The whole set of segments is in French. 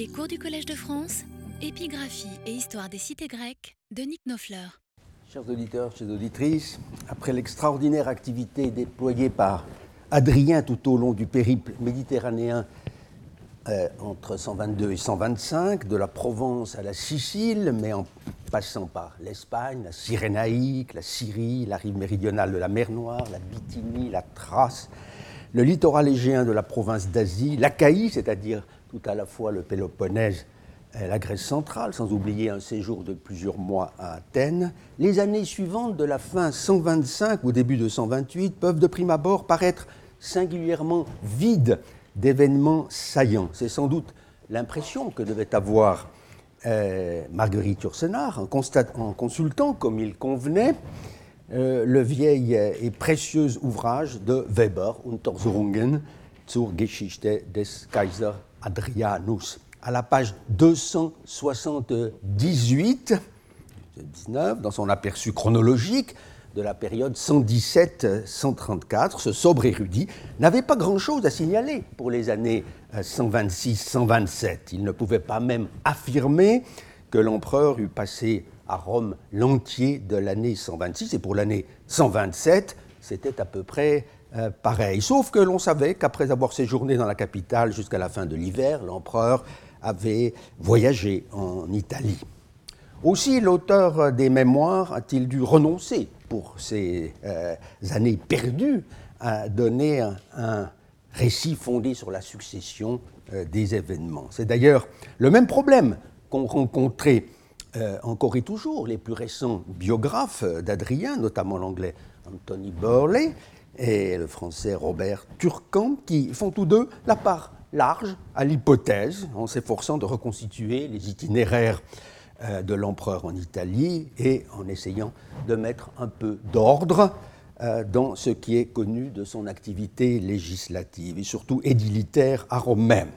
Les cours du Collège de France, épigraphie et histoire des cités grecques de Nick Nofleur. Chers auditeurs, chères auditrices, après l'extraordinaire activité déployée par Adrien tout au long du périple méditerranéen euh, entre 122 et 125, de la Provence à la Sicile, mais en passant par l'Espagne, la Cyrénaïque, la Syrie, la rive méridionale de la mer Noire, la Bithynie, la Thrace, le littoral égéen de la province d'Asie, l'Achaïe, c'est-à-dire tout à la fois le Péloponnèse et la Grèce centrale, sans oublier un séjour de plusieurs mois à Athènes, les années suivantes de la fin 125 au début de 128 peuvent de prime abord paraître singulièrement vides d'événements saillants. C'est sans doute l'impression que devait avoir euh, Marguerite Yourcenar en, en, consultant, comme il convenait, euh, le vieil et précieux ouvrage de Weber, Untersuchungen zur Geschichte des Kaiser Adrianus. À la page 278, 19, dans son aperçu chronologique de la période 117-134, ce sobre érudit n'avait pas grand-chose à signaler pour les années 126-127. Il ne pouvait pas même affirmer que l'empereur eût passé à Rome l'entier de l'année 126, et pour l'année 127, c'était à peu près euh, pareil. Sauf que l'on savait qu'après avoir séjourné dans la capitale jusqu'à la fin de l'hiver, l'empereur avait voyagé en Italie. Aussi, l'auteur des mémoires a-t-il dû renoncer pour ces euh, années perdues à donner un, récit fondé sur la succession euh, des événements. C'est d'ailleurs le même problème qu'ont rencontré encore et toujours les plus récents biographes d'Adrien, notamment l'anglais Anthony Burley, et le français Robert Turcan, qui font tous deux la part large à l'hypothèse, en s'efforçant de reconstituer les itinéraires euh, de l'empereur en Italie et en essayant de mettre un peu d'ordre euh, dans ce qui est connu de son activité législative et surtout édilitaire à Rome même.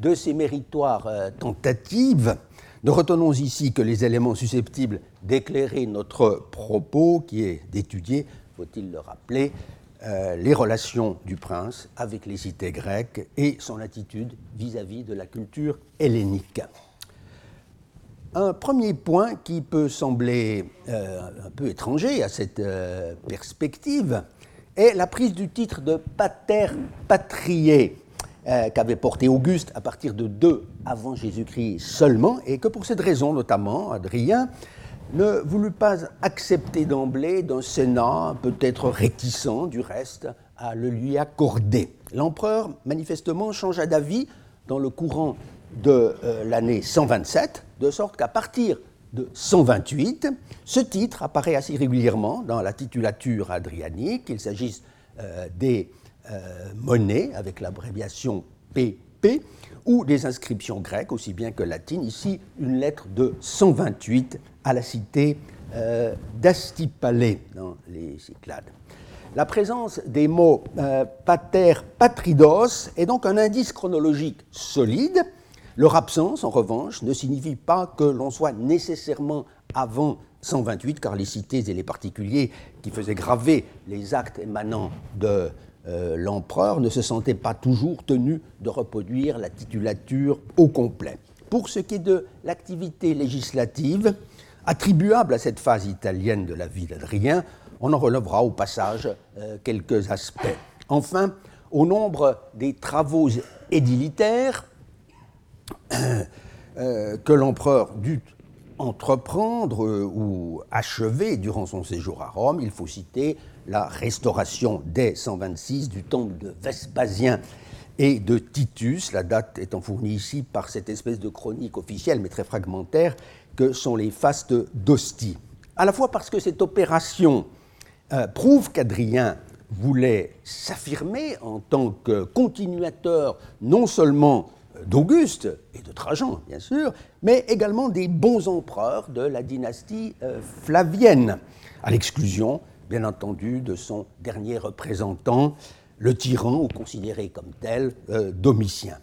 De ces méritoires euh, tentatives, ne retenons ici que les éléments susceptibles d'éclairer notre propos, qui est d'étudier, faut-il le rappeler, euh, les relations du prince avec les cités grecques et son attitude vis-à-vis de la culture hellénique. Un premier point qui peut sembler euh, un peu étranger à cette euh, perspective est la prise du titre de pater patrié qu'avait porté Auguste à partir de 2 avant Jésus-Christ seulement, et que pour cette raison notamment, Adrien ne voulut pas accepter d'emblée d'un Sénat peut-être réticent du reste à le lui accorder. L'empereur manifestement changea d'avis dans le courant de euh, l'année 127, de sorte qu'à partir de 128, ce titre apparaît assez régulièrement dans la titulature adrianique, qu'il s'agisse euh, des euh, monnaies avec l'abréviation PP ou des inscriptions grecques aussi bien que latines. Ici, une lettre de 128 à la cité euh, d'Astipalée dans les Cyclades. La présence des mots euh, pater patridos est donc un indice chronologique solide. Leur absence, en revanche, ne signifie pas que l'on soit nécessairement avant 128, car les cités et les particuliers qui faisaient graver les actes émanant de euh, l'empereur ne se sentait pas toujours tenu de reproduire la titulature au complet. Pour ce qui est de l'activité législative, attribuable à cette phase italienne de la vie d'Adrien, on en relèvera au passage euh, quelques aspects. Enfin, au nombre des travaux édilitaires euh, que l'empereur dut entreprendre ou achever durant son séjour à Rome, il faut citer la restauration dès 126 du temple de Vespasien et de Titus, la date étant fournie ici par cette espèce de chronique officielle mais très fragmentaire que sont les fastes d'Hostie. À la fois parce que cette opération euh, prouve qu'Adrien voulait s'affirmer en tant que continuateur non seulement d'Auguste et de Trajan, bien sûr, mais également des bons empereurs de la dynastie euh, flavienne, à l'exclusion bien entendu, de son dernier représentant, le tyran, ou considéré comme tel, euh, Domitien.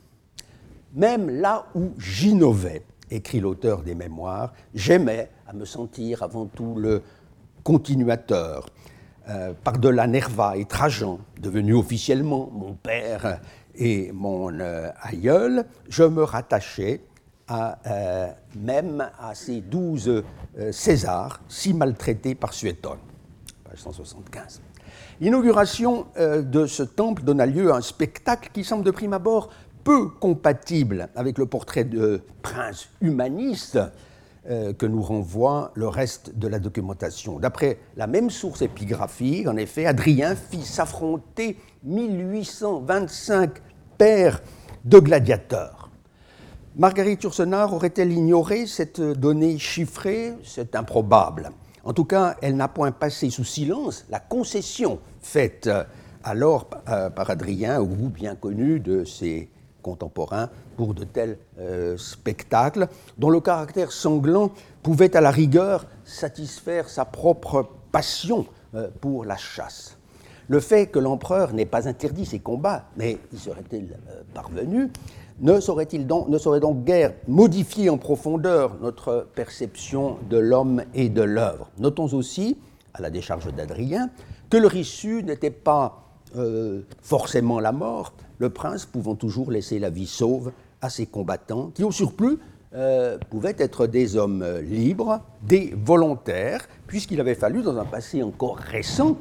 Même là où j'innovais, écrit l'auteur des mémoires, j'aimais à me sentir avant tout le continuateur. Euh, par-delà Nerva et Trajan, devenus officiellement mon père et mon euh, aïeul, je me rattachais à, même à ces douze Césars si maltraités par Suétone. Page 175. L'inauguration de ce temple donna lieu à un spectacle qui semble de prime abord peu compatible avec le portrait de prince humaniste euh, que nous renvoie le reste de la documentation. D'après la même source épigraphique, en effet, Adrien fit s'affronter 1825 paires de gladiateurs. Marguerite Yourcenar aurait-elle ignoré cette donnée chiffrée? C'est improbable. En tout cas, elle n'a point passé sous silence la concession faite alors euh, par Adrien au goût bien connu de ses contemporains pour de tels euh, spectacles, dont le caractère sanglant pouvait à la rigueur satisfaire sa propre passion euh, pour la chasse. Le fait que l'empereur n'ait pas interdit ces combats, mais y serait-il euh, parvenu, ne saurait-il donc, saurait donc guère modifier en profondeur notre perception de l'homme et de l'œuvre? Notons aussi, à la décharge d'Adrien, que le rissu n'était pas forcément la mort, le prince pouvant toujours laisser la vie sauve à ses combattants, qui au surplus euh, pouvaient être des hommes libres, des volontaires, puisqu'il avait fallu, dans un passé encore récent,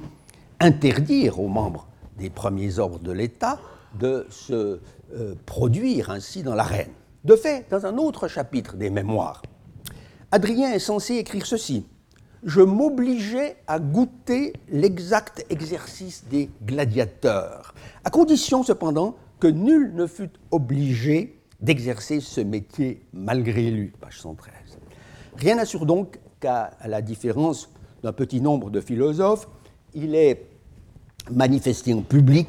interdire aux membres des premiers ordres de l'État de se euh, produire ainsi dans l'arène. De fait, dans un autre chapitre des Mémoires, Adrien est censé écrire ceci. Je m'obligeais à goûter l'exact exercice des gladiateurs, à condition cependant que nul ne fût obligé d'exercer ce métier malgré lui. Page 113. Rien n'assure donc qu'à la différence d'un petit nombre de philosophes, il est manifesté en public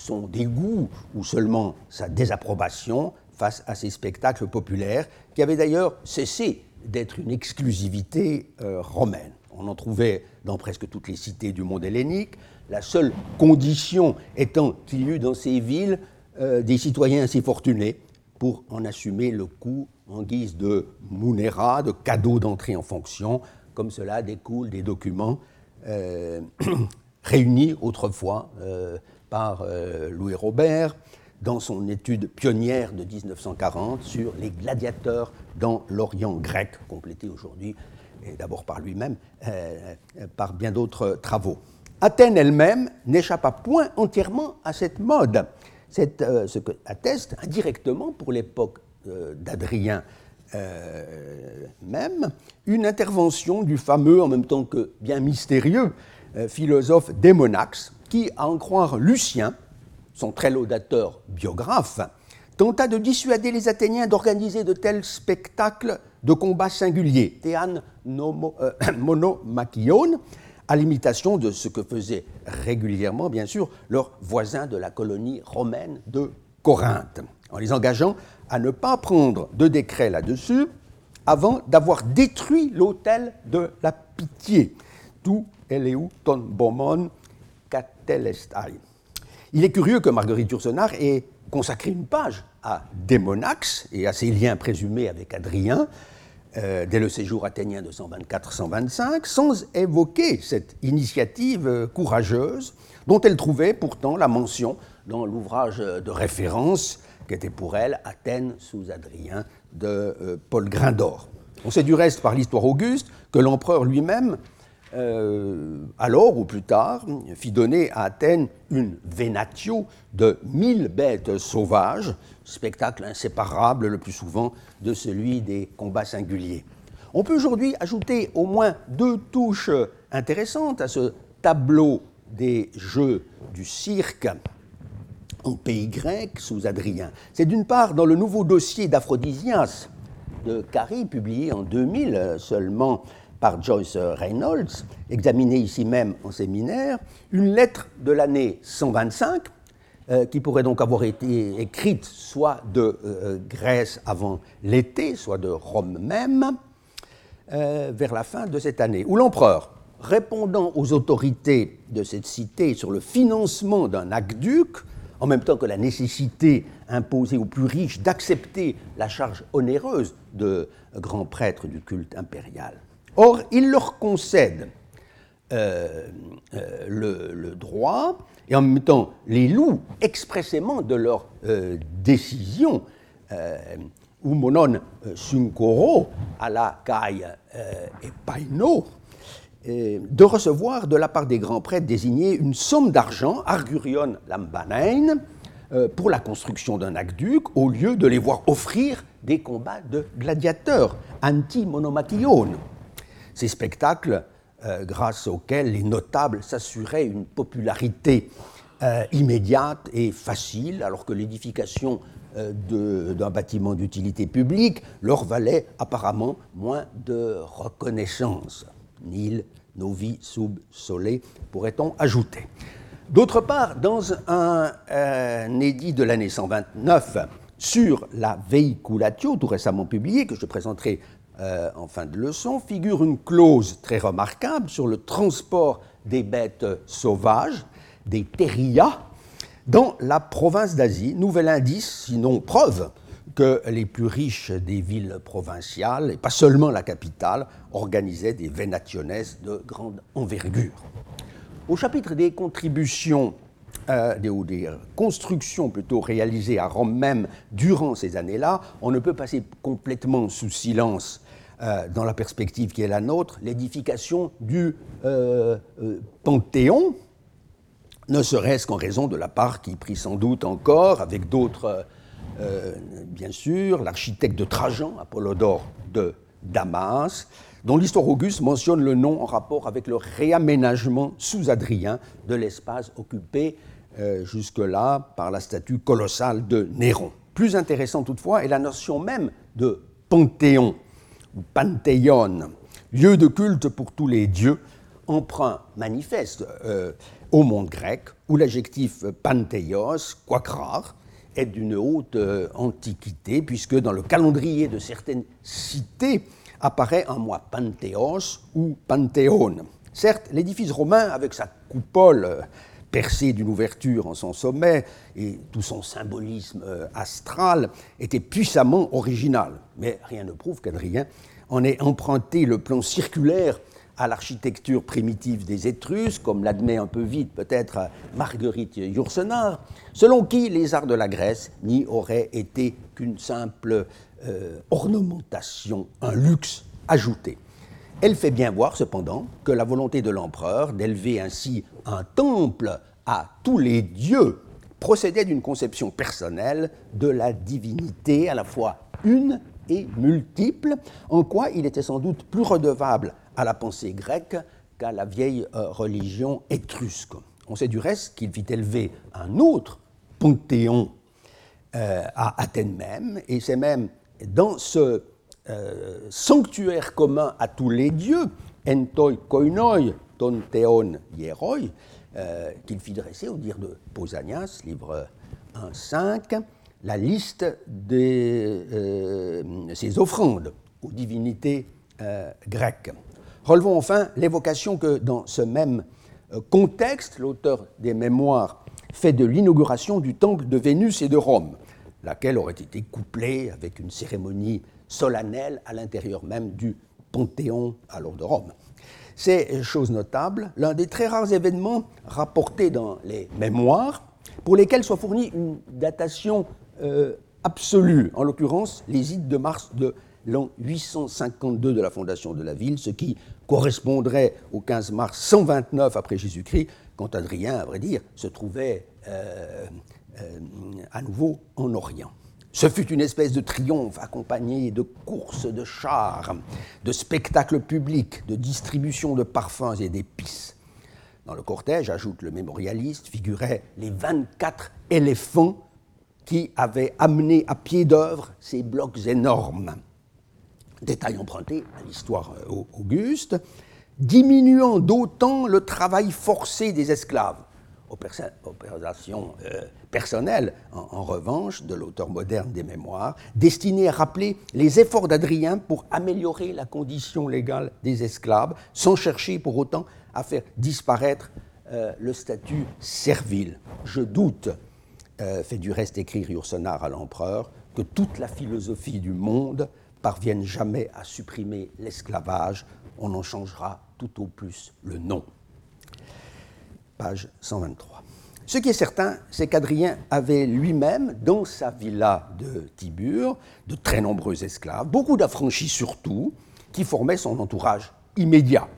son dégoût ou seulement sa désapprobation face à ces spectacles populaires, qui avaient d'ailleurs cessé d'être une exclusivité euh, romaine. On en trouvait dans presque toutes les cités du monde hellénique, la seule condition étant qu'il y eût dans ces villes euh, des citoyens assez fortunés pour en assumer le coût en guise de munera, de cadeau d'entrée en fonction, comme cela découle des documents euh, réunis autrefois par Louis Robert dans son étude pionnière de 1940 sur les gladiateurs dans l'Orient grec, complétée aujourd'hui, et d'abord par lui-même, par bien d'autres travaux. Athènes elle-même n'échappa point entièrement à cette mode. C'est euh, ce que atteste indirectement pour l'époque euh, d'Adrien euh, même une intervention du fameux, en même temps que bien mystérieux, philosophe Démonax, qui, à en croire Lucien, son très laudateur biographe, tenta de dissuader les Athéniens d'organiser de tels spectacles de combats singuliers, théan monomachion, à l'imitation de ce que faisaient régulièrement, bien sûr, leurs voisins de la colonie romaine de Corinthe, en les engageant à ne pas prendre de décret là-dessus avant d'avoir détruit l'autel de la pitié, tout eleu ton bomon Il est curieux que Marguerite Yourcenar ait consacré une page à Démonax et à ses liens présumés avec Adrien, euh, dès le séjour athénien de 124-125, sans évoquer cette initiative euh, courageuse dont elle trouvait pourtant la mention dans l'ouvrage de référence qu'était pour elle Athènes sous Adrien de euh, Paul Grindor. On sait du reste par l'histoire auguste que l'empereur lui-même, alors ou plus tard, fit donner à Athènes une vénatio de mille bêtes sauvages, spectacle inséparable le plus souvent de celui des combats singuliers. On peut aujourd'hui ajouter au moins deux touches intéressantes à ce tableau des jeux du cirque en pays grec sous Adrien. C'est d'une part dans le nouveau dossier d'Aphrodisias de Carrie, publié en 2000 seulement par Joyce Reynolds, examiné ici même en séminaire, une lettre de l'année 125 euh, qui pourrait donc avoir été écrite soit de euh, Grèce avant l'été, soit de Rome même, euh, vers la fin de cette année, où l'empereur, répondant aux autorités de cette cité sur le financement d'un aqueduc, en même temps que la nécessité imposée aux plus riches d'accepter la charge onéreuse de grands prêtres du culte impérial. Or, il leur concède le, droit et en même temps les loups expressément de leur euh, décision. Euh, monon sunkoro à la caille et paino, de recevoir de la part des grands prêtres désignés une somme d'argent, argurion lambanein, pour la construction d'un aqueduc, au lieu de les voir offrir des combats de gladiateurs, anti-monomachiones. Ces spectacles, euh, grâce auxquels les notables s'assuraient une popularité euh, immédiate et facile, alors que l'édification euh, d'un bâtiment d'utilité publique leur valait apparemment moins de reconnaissance. Nil, novi, sub, sole, pourrait-on ajouter. D'autre part, dans un, un édit de l'année 129 sur la veiculatio, tout récemment publié, que je présenterai euh, en fin de leçon, figure une clause très remarquable sur le transport des bêtes sauvages, des terrias, dans la province d'Asie, nouvel indice, sinon preuve, que les plus riches des villes provinciales, et pas seulement la capitale, organisaient des venationes de grande envergure. Au chapitre des contributions euh, ou des constructions plutôt réalisées à Rome même durant ces années-là, on ne peut passer complètement sous silence euh, dans la perspective qui est la nôtre, l'édification du euh, euh, Panthéon, ne serait-ce qu'en raison de la part qui prit sans doute encore, avec d'autres, bien sûr, l'architecte de Trajan, Apollodore de Damas, dont l'histoire auguste mentionne le nom en rapport avec le réaménagement sous Adrien de l'espace occupé jusque-là par la statue colossale de Néron. Plus intéressant toutefois est la notion même de panthéon, ou panthéon, lieu de culte pour tous les dieux, emprunt manifeste euh, au monde grec, où l'adjectif panthéos, quoique rare, est d'une haute euh, antiquité, puisque dans le calendrier de certaines cités apparaît un mois panthéos ou panthéon. Certes, l'édifice romain, avec sa coupole euh, percée d'une ouverture en son sommet et tout son symbolisme euh, astral était puissamment original. Mais rien ne prouve qu'Adrien en ait emprunté le plan circulaire à l'architecture primitive des Étrusques, comme l'admet un peu vite peut-être Marguerite Yourcenar, selon qui les arts de la Grèce n'y auraient été qu'une simple euh, ornementation, un luxe ajouté. Elle fait bien voir cependant que la volonté de l'empereur d'élever ainsi un temple à tous les dieux procédait d'une conception personnelle de la divinité à la fois une et multiple, en quoi il était sans doute plus redevable à la pensée grecque qu'à la vieille euh, religion étrusque. On sait du reste qu'il fit élever un autre panthéon euh, à Athènes même, et c'est même dans ce euh, sanctuaire commun à tous les dieux, entoi koinoi ton theon hieroi, euh, qu'il fit dresser au dire de Pausanias, livre 1.5, la liste de euh, ses offrandes aux divinités grecques. Relevons enfin l'évocation que dans ce même contexte, l'auteur des mémoires fait de l'inauguration du temple de Vénus et de Rome, laquelle aurait été couplée avec une cérémonie solennel à l'intérieur même du Panthéon alors de Rome. C'est, chose notable, l'un des très rares événements rapportés dans les mémoires pour lesquels soit fournie une datation euh, absolue, en l'occurrence les ides de mars de l'an 852 de la fondation de la ville, ce qui correspondrait au 15 mars 129 après Jésus-Christ, quand Adrien, à vrai dire, se trouvait euh, euh, à nouveau en Orient. Ce fut une espèce de triomphe accompagné de courses de chars, de spectacles publics, de distribution de parfums et d'épices. Dans le cortège, ajoute le mémorialiste, figuraient les 24 éléphants qui avaient amené à pied d'œuvre ces blocs énormes. Détail emprunté à l'histoire euh, auguste, diminuant d'autant le travail forcé des esclaves opération euh, personnelle, en, revanche, de l'auteur moderne des mémoires, destinée à rappeler les efforts d'Adrien pour améliorer la condition légale des esclaves, sans chercher pour autant à faire disparaître euh, le statut servile. Je doute, euh, fait du reste écrire Yourcenar à l'empereur, que toute la philosophie du monde parvienne jamais à supprimer l'esclavage, on en changera tout au plus le nom page 123. Ce qui est certain, c'est qu'Adrien avait lui-même, dans sa villa de Tibur, de très nombreux esclaves, beaucoup d'affranchis surtout, qui formaient son entourage immédiat.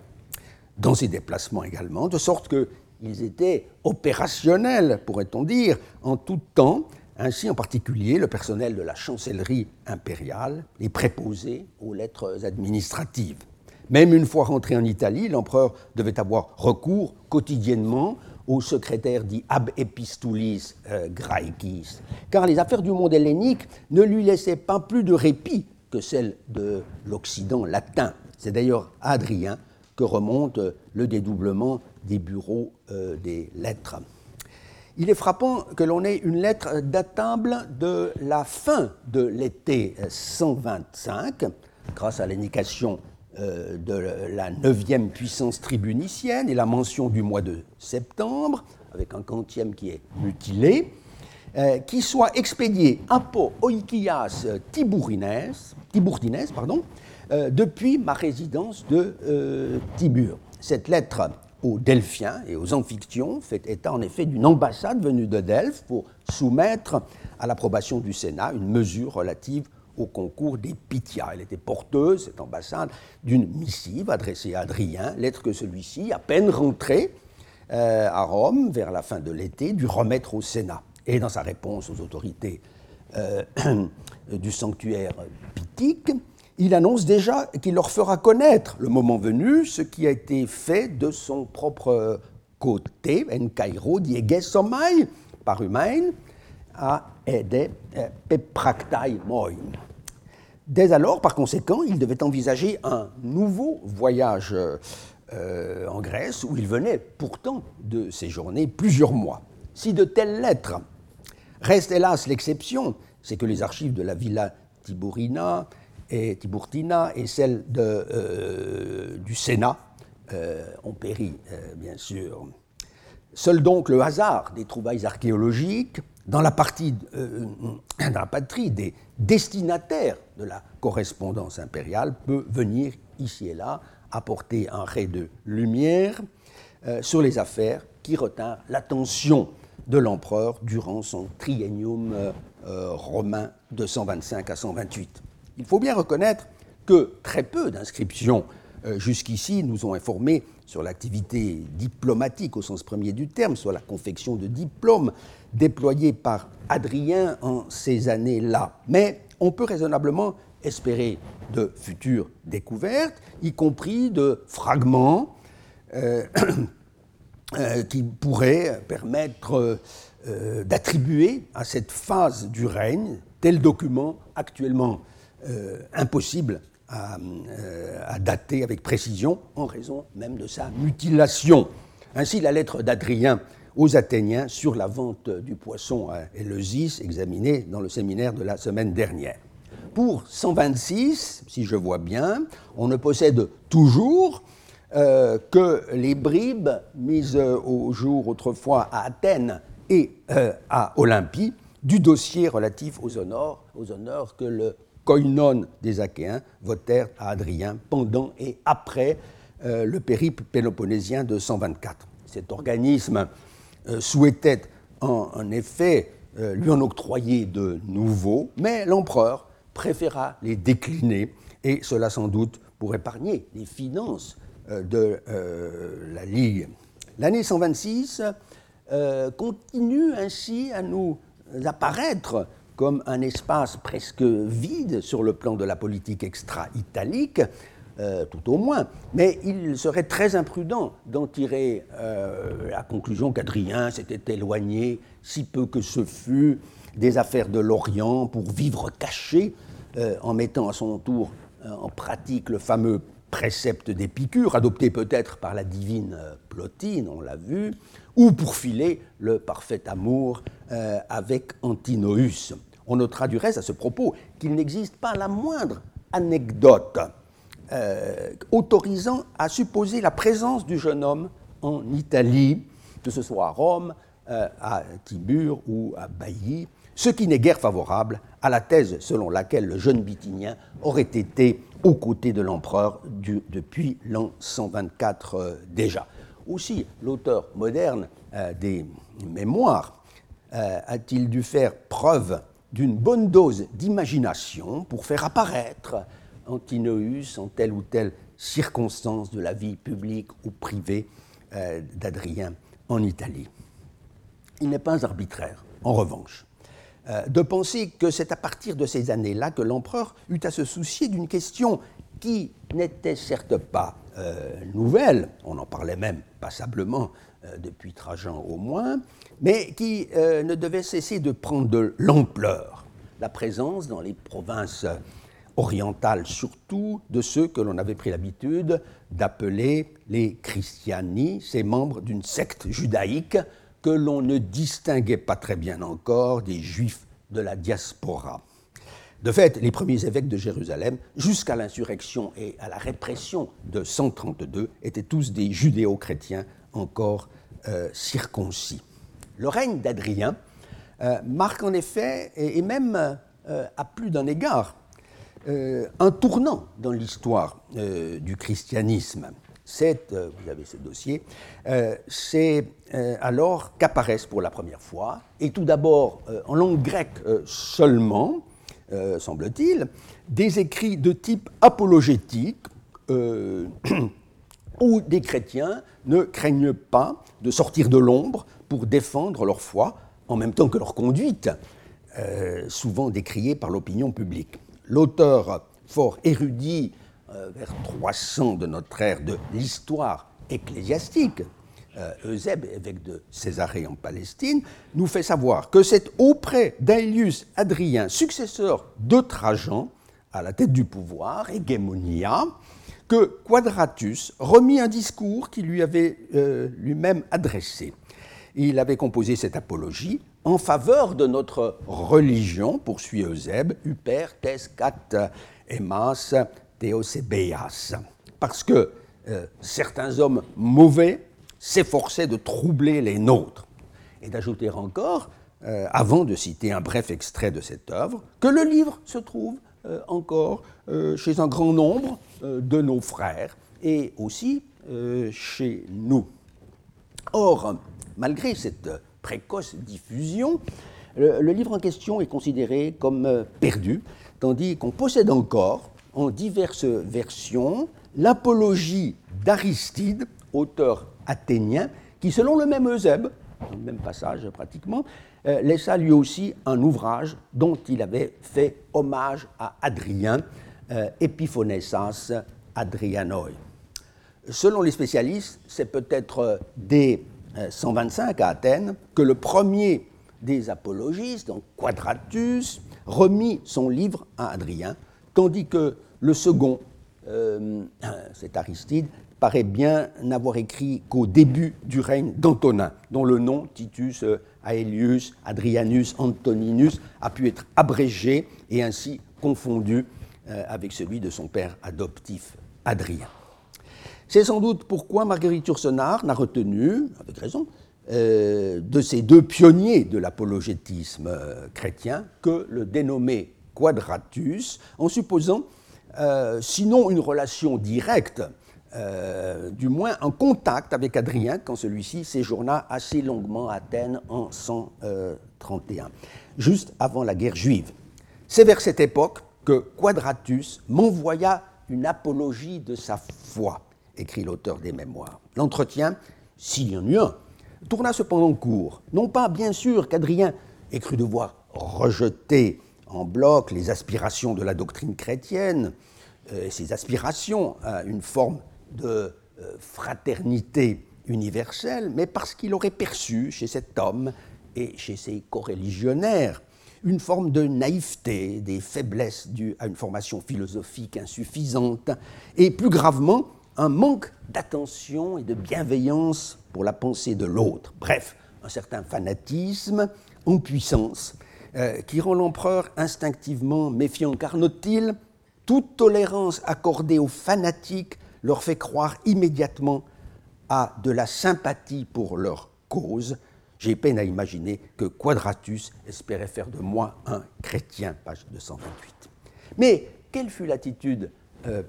Dans ses déplacements également, de sorte qu'ils étaient opérationnels, pourrait-on dire, en tout temps, ainsi en particulier le personnel de la chancellerie impériale, les préposés aux lettres administratives. Même une fois rentré en Italie, l'empereur devait avoir recours quotidiennement au secrétaire dit ab epistulis euh, graecis, car les affaires du monde hellénique ne lui laissaient pas plus de répit que celles de l'Occident latin. C'est d'ailleurs Adrien que remonte le dédoublement des bureaux euh, des lettres. Il est frappant que l'on ait une lettre datable de la fin de l'été 125, grâce à l'indication euh, de la neuvième puissance tribunicienne et la mention du mois de septembre, avec un quantième qui est mutilé, euh, qui soit expédié apo oikias tiburines, tiburtines, pardon, euh, depuis ma résidence de Tibur. Cette lettre aux Delphiens et aux Amphictyons fait état en effet d'une ambassade venue de Delphes pour soumettre à l'approbation du Sénat une mesure relative au concours des Pythia. Elle était porteuse, cette ambassade, d'une missive adressée à Adrien, lettre que celui-ci, à peine rentré euh, à Rome vers la fin de l'été, dut remettre au Sénat. Et dans sa réponse aux autorités euh, du sanctuaire pythique, il annonce déjà qu'il leur fera connaître, le moment venu, ce qui a été fait de son propre côté, en Cairo, diegesomai, par humain, à aider Pepractai Moin. Dès alors, par conséquent, il devait envisager un nouveau voyage euh, en Grèce où il venait pourtant de séjourner plusieurs mois. Si de telles lettres restent hélas l'exception, c'est que les archives de la villa Tiburina et Tiburtina et celles euh, du Sénat euh, ont péri, bien sûr. Seul donc le hasard des trouvailles archéologiques dans la, partie, euh, dans la patrie des destinataires de la correspondance impériale peut venir ici et là apporter un ray de lumière euh, sur les affaires qui retinrent l'attention de l'empereur durant son triennium euh, romain de 125 à 128. Il faut bien reconnaître que très peu d'inscriptions jusqu'ici nous ont informés sur l'activité diplomatique au sens premier du terme, soit la confection de diplômes déployés par Adrien en ces années-là. Mais on peut raisonnablement espérer de futures découvertes, y compris de fragments euh, euh, qui pourraient permettre euh, d'attribuer à cette phase du règne tel document actuellement impossible euh, à, dater avec précision en raison même de sa mutilation. Ainsi, la lettre d'Adrien aux Athéniens sur la vente du poisson à Éleusis, examinée dans le séminaire de la semaine dernière. Pour 126, si je vois bien, on ne possède toujours euh, que les bribes mises au jour autrefois à Athènes et euh, à Olympie du dossier relatif aux honneurs, aux honneurs que le koinon des Achéens votèrent à Adrien pendant et après euh, le périple péloponnésien de 124. Cet organisme euh, souhaitait en, effet euh, lui en octroyer de nouveaux, mais l'empereur préféra les décliner, et cela sans doute pour épargner les finances de la Ligue. L'année 126 continue ainsi à nous apparaître comme un espace presque vide sur le plan de la politique extra-italique, euh, tout au moins, mais il serait très imprudent d'en tirer euh, la conclusion qu'Adrien s'était éloigné, si peu que ce fût, des affaires de l'Orient pour vivre caché, euh, en mettant à son tour en pratique le fameux précepte d'Épicure, adopté peut-être par la divine Plotine, on l'a vu, ou pour filer le parfait amour avec Antinoüs. On notera du reste à ce propos qu'il n'existe pas la moindre anecdote euh, autorisant à supposer la présence du jeune homme en Italie, que ce soit à Rome, euh, à Tibur ou à Bailly, ce qui n'est guère favorable à la thèse selon laquelle le jeune Bithynien aurait été aux côtés de l'empereur depuis l'an 124 déjà. Aussi, l'auteur moderne des mémoires, a-t-il dû faire preuve d'une bonne dose d'imagination pour faire apparaître Antinoüs en telle ou telle circonstance de la vie publique ou privée d'Adrien en Italie. Il n'est pas arbitraire, en revanche, euh, de penser que c'est à partir de ces années-là que l'empereur eut à se soucier d'une question qui n'était certes pas euh, nouvelle, on en parlait même passablement euh, depuis Trajan au moins, mais qui ne devait cesser de prendre de l'ampleur, la présence dans les provinces orientales surtout de ceux que l'on avait pris l'habitude d'appeler les christiani, ces membres d'une secte judaïque que l'on ne distinguait pas très bien encore des juifs de la diaspora. De fait, les premiers évêques de Jérusalem, jusqu'à l'insurrection et à la répression de 132, étaient tous des judéo-chrétiens encore euh, circoncis. Le règne d'Adrien euh, marque en effet, et, même euh, à plus d'un égard, un tournant dans l'histoire du christianisme. Euh, vous avez ce dossier, euh, c'est euh, alors qu'apparaissent pour la première fois, et tout d'abord en langue grecque seulement, semble-t-il, des écrits de type apologétique, où des chrétiens ne craignent pas de sortir de l'ombre pour défendre leur foi, en même temps que leur conduite, souvent décriée par l'opinion publique. L'auteur fort érudit euh, vers 300 de notre ère de l'histoire ecclésiastique, euh, Eusèbe, évêque de Césarée en Palestine, nous fait savoir que c'est auprès d'Aelius Adrien, successeur de Trajan, à la tête du pouvoir, hégémonia, que Quadratus remit un discours qu'il lui avait euh, lui-même adressé. Il avait composé cette apologie en faveur de notre religion, poursuit Eusèbe, Uper tes cat emas Théosébéas, parce que euh, certains hommes mauvais s'efforçaient de troubler les nôtres. Et d'ajouter encore, euh, avant de citer un bref extrait de cette œuvre, que le livre se trouve euh, encore chez un grand nombre de nos frères et aussi chez nous. Or, malgré cette précoce diffusion, le livre en question est considéré comme perdu, tandis qu'on possède encore en diverses versions l'apologie d'Aristide, auteur athénien, qui, selon le même Eusèbe, dans le même passage pratiquement, euh, laissa lui aussi un ouvrage dont il avait fait hommage à Adrien, euh, Epiphonesas Adrianoi. Selon les spécialistes, c'est peut-être dès 125 à Athènes que le premier des apologistes, donc Quadratus, remit son livre à Adrien, tandis que le second, euh, cet Aristide, paraît bien n'avoir écrit qu'au début du règne d'Antonin, dont le nom, Titus euh, Aelius Adrianus Antoninus, a pu être abrégé et ainsi confondu euh, avec celui de son père adoptif Adrien. C'est sans doute pourquoi Marguerite Yourcenar n'a retenu, avec raison, de ces deux pionniers de l'apologétisme chrétien que le dénommé Quadratus, en supposant, euh, sinon une relation directe, euh, du moins un contact avec Adrien quand celui-ci séjourna assez longuement à Athènes en 131, juste avant la guerre juive. C'est vers cette époque que Quadratus m'envoya une apologie de sa foi, écrit l'auteur des Mémoires. L'entretien, s'il y en eut un, tourna cependant court. Non pas, bien sûr, qu'Adrien ait cru devoir rejeter en bloc les aspirations de la doctrine chrétienne, euh, ces aspirations à une forme de euh, fraternité universelle, mais parce qu'il aurait perçu chez cet homme et chez ses coreligionnaires une forme de naïveté, des faiblesses dues à une formation philosophique insuffisante, et plus gravement, un manque d'attention et de bienveillance pour la pensée de l'autre. Bref, un certain fanatisme en puissance euh, qui rend l'empereur instinctivement méfiant, car note-t-il, toute tolérance accordée aux fanatiques leur fait croire immédiatement à de la sympathie pour leur cause. J'ai peine à imaginer que Quadratus espérait faire de moi un chrétien, page 228. Mais quelle fut l'attitude euh,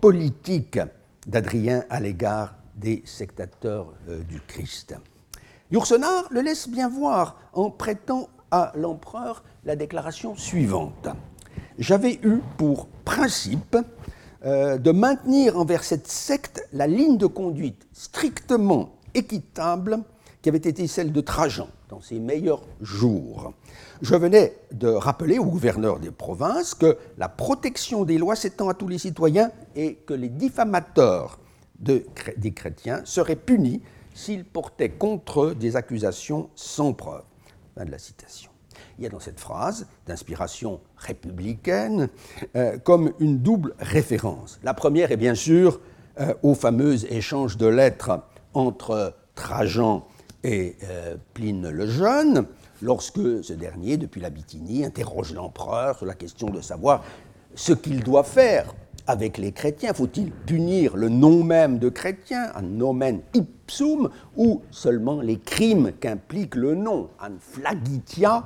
politique d'Adrien à l'égard des sectateurs euh, du Christ Yourcenar le laisse bien voir en prêtant à l'empereur la déclaration suivante. J'avais eu pour principe euh, de maintenir envers cette secte la ligne de conduite strictement équitable qui avait été celle de Trajan dans ses meilleurs jours. Je venais de rappeler au gouverneur des provinces que la protection des lois s'étend à tous les citoyens et que les diffamateurs des chrétiens seraient punis s'ils portaient contre eux des accusations sans preuve. Fin de la citation. Il y a dans cette phrase, d'inspiration républicaine, euh, comme une double référence. La première est bien sûr euh, au fameux échange de lettres entre Trajan et euh, Pline le Jeune, lorsque ce dernier, depuis la Bithynie, interroge l'empereur sur la question de savoir ce qu'il doit faire avec les chrétiens Faut-il punir le nom même de chrétien, un nomen ipsum, ou seulement les crimes qu'implique le nom, an flagitia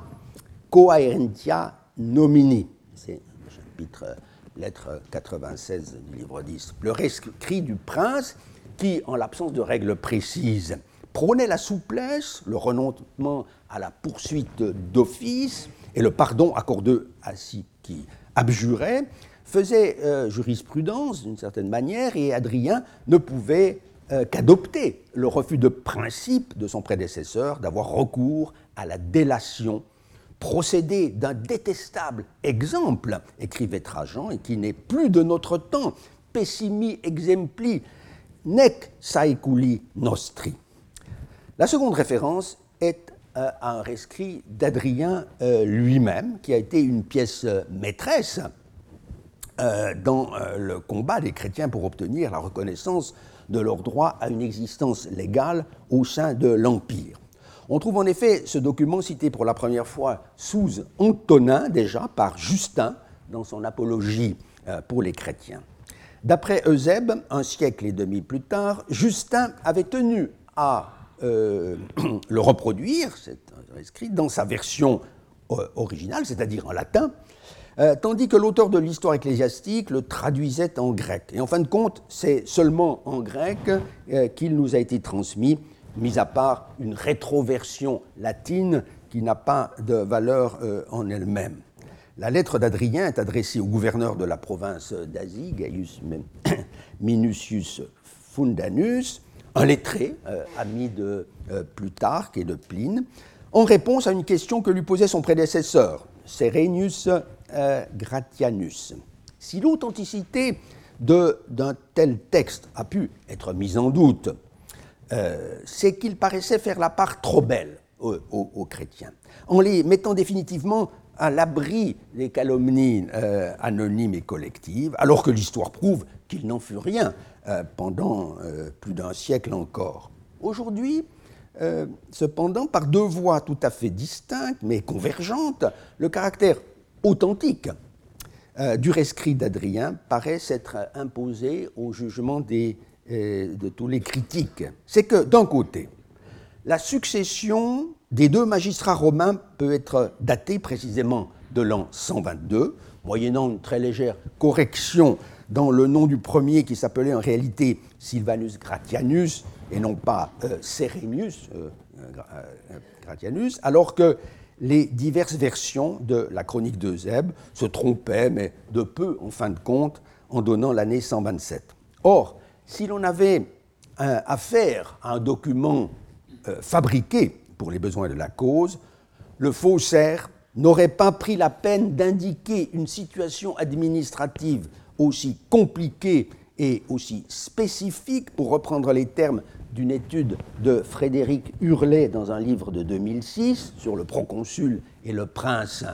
coherentia nomini? C'est le chapitre lettre 96 du livre 10. Le rescrit du prince qui, en l'absence de règles précises, prônait la souplesse, le renoncement à la poursuite d'office et le pardon accordé à ceux qui abjuraient, faisait euh, jurisprudence d'une certaine manière et Adrien ne pouvait euh, qu'adopter le refus de principe de son prédécesseur d'avoir recours à la délation, procédé d'un détestable exemple, écrivait Trajan, et qui n'est plus de notre temps, pessimi exempli, nec saeculi nostri. La seconde référence est euh, à un rescrit d'Adrien lui-même, qui a été une pièce maîtresse euh, dans euh, le combat des chrétiens pour obtenir la reconnaissance de leur droit à une existence légale au sein de l'Empire. On trouve en effet ce document cité pour la première fois sous Antonin déjà par Justin dans son apologie euh, pour les chrétiens. D'après Eusèbe, un siècle et demi plus tard, Justin avait tenu à le reproduire, cet écrit, dans sa version originale, c'est-à-dire en latin, euh, tandis que l'auteur de l'histoire ecclésiastique le traduisait en grec. Et en fin de compte, c'est seulement en grec euh, qu'il nous a été transmis, mis à part une rétroversion latine qui n'a pas de valeur euh, en elle-même. La lettre d'Adrien est adressée au gouverneur de la province d'Asie, Gaius Minucius Fundanus, un lettré, ami de Plutarque et de Pline, en réponse à une question que lui posait son prédécesseur, Serenius euh, Gratianus. Si l'authenticité d'un tel texte a pu être mise en doute, euh, c'est qu'il paraissait faire la part trop belle aux, chrétiens, en les mettant définitivement à l'abri des calomnies euh, anonymes et collectives, alors que l'histoire prouve qu'il n'en fut rien pendant plus d'un siècle encore. Aujourd'hui, cependant, par deux voies tout à fait distinctes mais convergentes, le caractère authentique euh, du rescrit d'Adrien paraît s'être imposé au jugement euh, de tous les critiques. C'est que, d'un côté, la succession des deux magistrats romains peut être datée précisément de l'an 122, moyennant une très légère correction dans le nom du premier qui s'appelait en réalité Silvanus Gratianus et non pas euh, Serenius Gratianus, alors que les diverses versions de la chronique de Zeb se trompaient, mais de peu en fin de compte, en donnant l'année 127. Or, si l'on avait euh, affaire à un document euh, fabriqué pour les besoins de la cause, le faussaire n'aurait pas pris la peine d'indiquer une situation administrative aussi compliquée et aussi spécifique, pour reprendre les termes d'une étude de Frédéric Hurlet dans un livre de 2006 sur le proconsul et le prince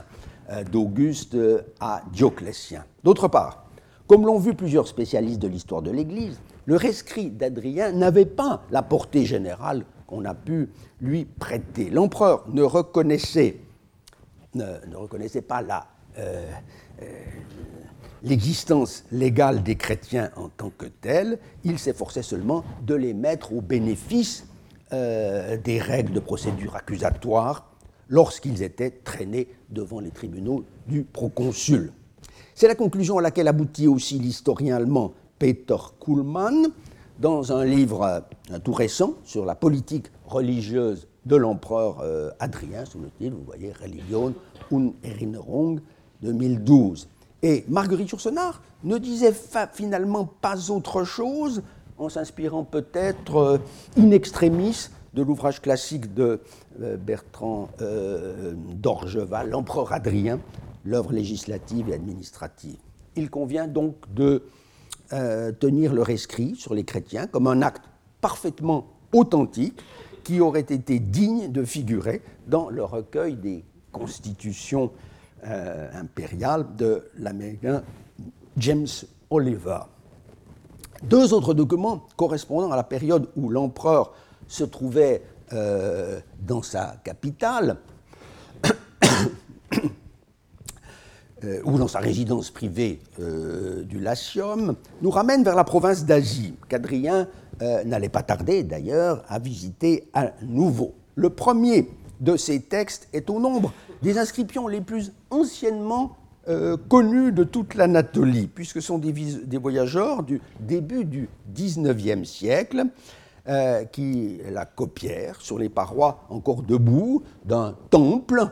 euh, d'Auguste à Dioclétien. D'autre part, comme l'ont vu plusieurs spécialistes de l'histoire de l'Église, le rescrit d'Adrien n'avait pas la portée générale qu'on a pu lui prêter. L'empereur ne reconnaissait, ne, reconnaissait pas la, euh, euh, l'existence légale des chrétiens en tant que telle, il s'efforçait seulement de les mettre au bénéfice euh, des règles de procédure accusatoire lorsqu'ils étaient traînés devant les tribunaux du proconsul. C'est la conclusion à laquelle aboutit aussi l'historien allemand Peter Kuhlmann dans un livre euh, tout récent sur la politique religieuse de l'empereur euh, Adrien, sous le titre, vous voyez, Religion und Erinnerung 2012. Et Marguerite Yourcenar ne disait finalement pas autre chose, en s'inspirant peut-être euh, in extremis de l'ouvrage classique de euh, Bertrand d'Orgeval, L'empereur Adrien, l'œuvre législative et administrative. Il convient donc de tenir le rescrit sur les chrétiens comme un acte parfaitement authentique qui aurait été digne de figurer dans le recueil des constitutions euh, impériales de l'américain James Oliver. Deux autres documents correspondant à la période où l'empereur se trouvait euh, dans sa capitale, euh, ou dans sa résidence privée du Latium, nous ramènent vers la province d'Asie, qu'Adrien euh, n'allait pas tarder d'ailleurs à visiter à nouveau. Le premier de ces textes est au nombre des inscriptions les plus anciennement euh, connues de toute l'Anatolie, puisque ce sont des, voyageurs du début du XIXe siècle euh, qui la copièrent sur les parois encore debout d'un temple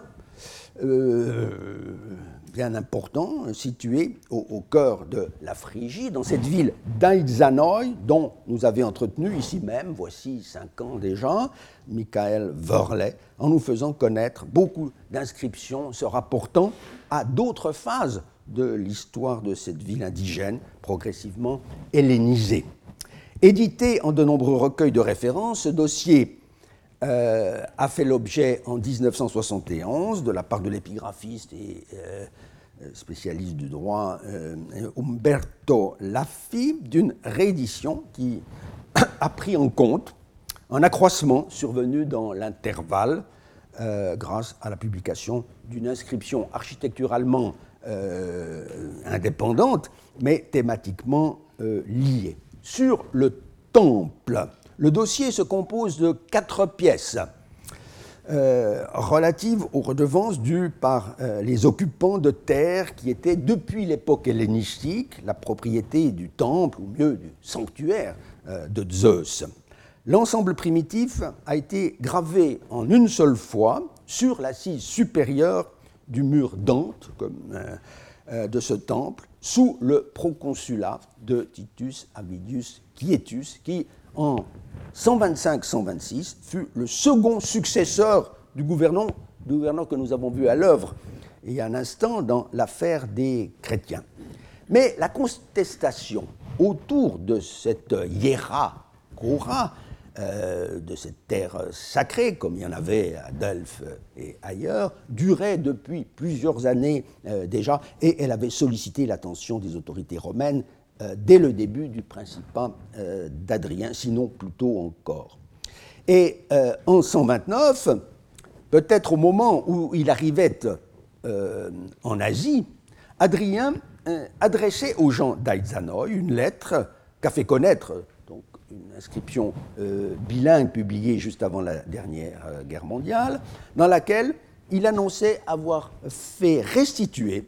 bien important, situé au, cœur de la Phrygie, dans cette ville d'Aizanoi, dont nous avait entretenu ici même, voici cinq ans déjà, Michael Verlet, en nous faisant connaître beaucoup d'inscriptions se rapportant à d'autres phases de l'histoire de cette ville indigène, progressivement hellénisée. Édité en de nombreux recueils de références, ce dossier euh, a fait l'objet en 1971 de la part de l'épigraphiste et euh, spécialiste du droit euh, Umberto Laffi d'une réédition qui a pris en compte un accroissement survenu dans l'intervalle grâce à la publication d'une inscription architecturalement indépendante mais thématiquement liée. Sur le temple, le dossier se compose de quatre pièces euh, relatives aux redevances dues par euh, les occupants de terres qui étaient, depuis l'époque hellénistique, la propriété du temple, ou mieux du sanctuaire euh, de Zeus. L'ensemble primitif a été gravé en une seule fois sur l'assise supérieure du mur Dante de ce temple, sous le proconsulat de Titus Avidius Quietus, qui en 125-126 fut le second successeur du gouverneur, que nous avons vu à l'œuvre il y a un instant dans l'affaire des chrétiens. Mais la contestation autour de cette hiera Gora, euh, de cette terre sacrée, comme il y en avait à Delphes et ailleurs, durait depuis plusieurs années euh, déjà, et elle avait sollicité l'attention des autorités romaines euh, dès le début du principat euh, d'Adrien, sinon plus tôt encore. Et euh, en 129, peut-être au moment où il arrivait en Asie, Adrien adressait aux gens d'Aizanoi une lettre qu'a fait connaître, donc une inscription bilingue publiée juste avant la dernière guerre mondiale, dans laquelle il annonçait avoir fait restituer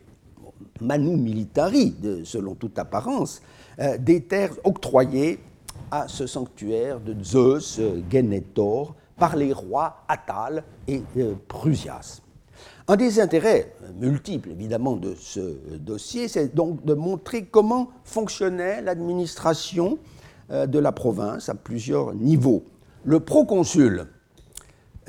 manu militari, selon toute apparence, euh, des terres octroyées à ce sanctuaire de Zeus euh, Genetor par les rois Attal et euh, Prusias. Un des intérêts multiples, évidemment, de ce dossier, c'est donc de montrer comment fonctionnait l'administration de la province à plusieurs niveaux. Le proconsul,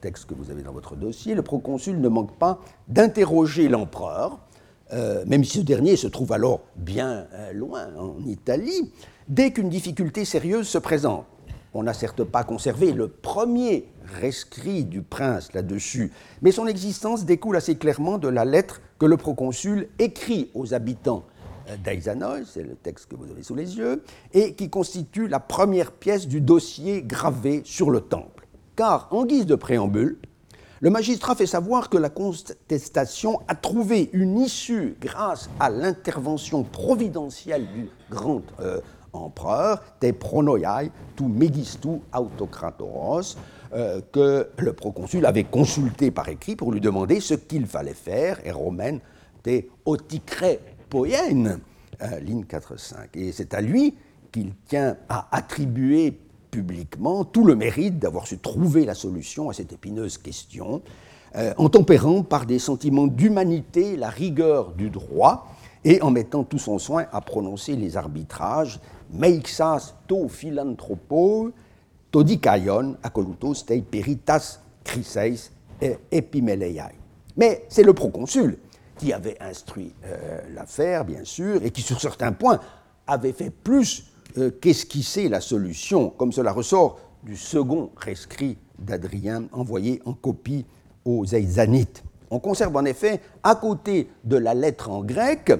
texte que vous avez dans votre dossier, le proconsul ne manque pas d'interroger l'empereur, euh, même si ce dernier se trouve alors bien euh, loin, en Italie, dès qu'une difficulté sérieuse se présente. On n'a certes pas conservé le premier rescrit du prince là-dessus, mais son existence découle assez clairement de la lettre que le proconsul écrit aux habitants euh, d'Aizanoi, c'est le texte que vous avez sous les yeux, et qui constitue la première pièce du dossier gravé sur le temple car, en guise de préambule, le magistrat fait savoir que la contestation a trouvé une issue grâce à l'intervention providentielle du grand euh, empereur, te pronoiai tu megistu autokratoros, euh, que le proconsul avait consulté par écrit pour lui demander ce qu'il fallait faire, et romaine te oticre ligne 4-5. Et c'est à lui qu'il tient à attribuer publiquement tout le mérite d'avoir su trouver la solution à cette épineuse question, euh, en tempérant par des sentiments d'humanité la rigueur du droit et en mettant tout son soin à prononcer les arbitrages meixas to philanthropo todikaion akolutos tei peritas criseis epimeleiai. Mais c'est le proconsul qui avait instruit euh, l'affaire, bien sûr, et qui, sur certains points, avait fait plus euh, qu'esquisser la solution, comme cela ressort du second rescrit d'Adrien envoyé en copie aux Aizanites. On conserve en effet, à côté de la lettre en grec,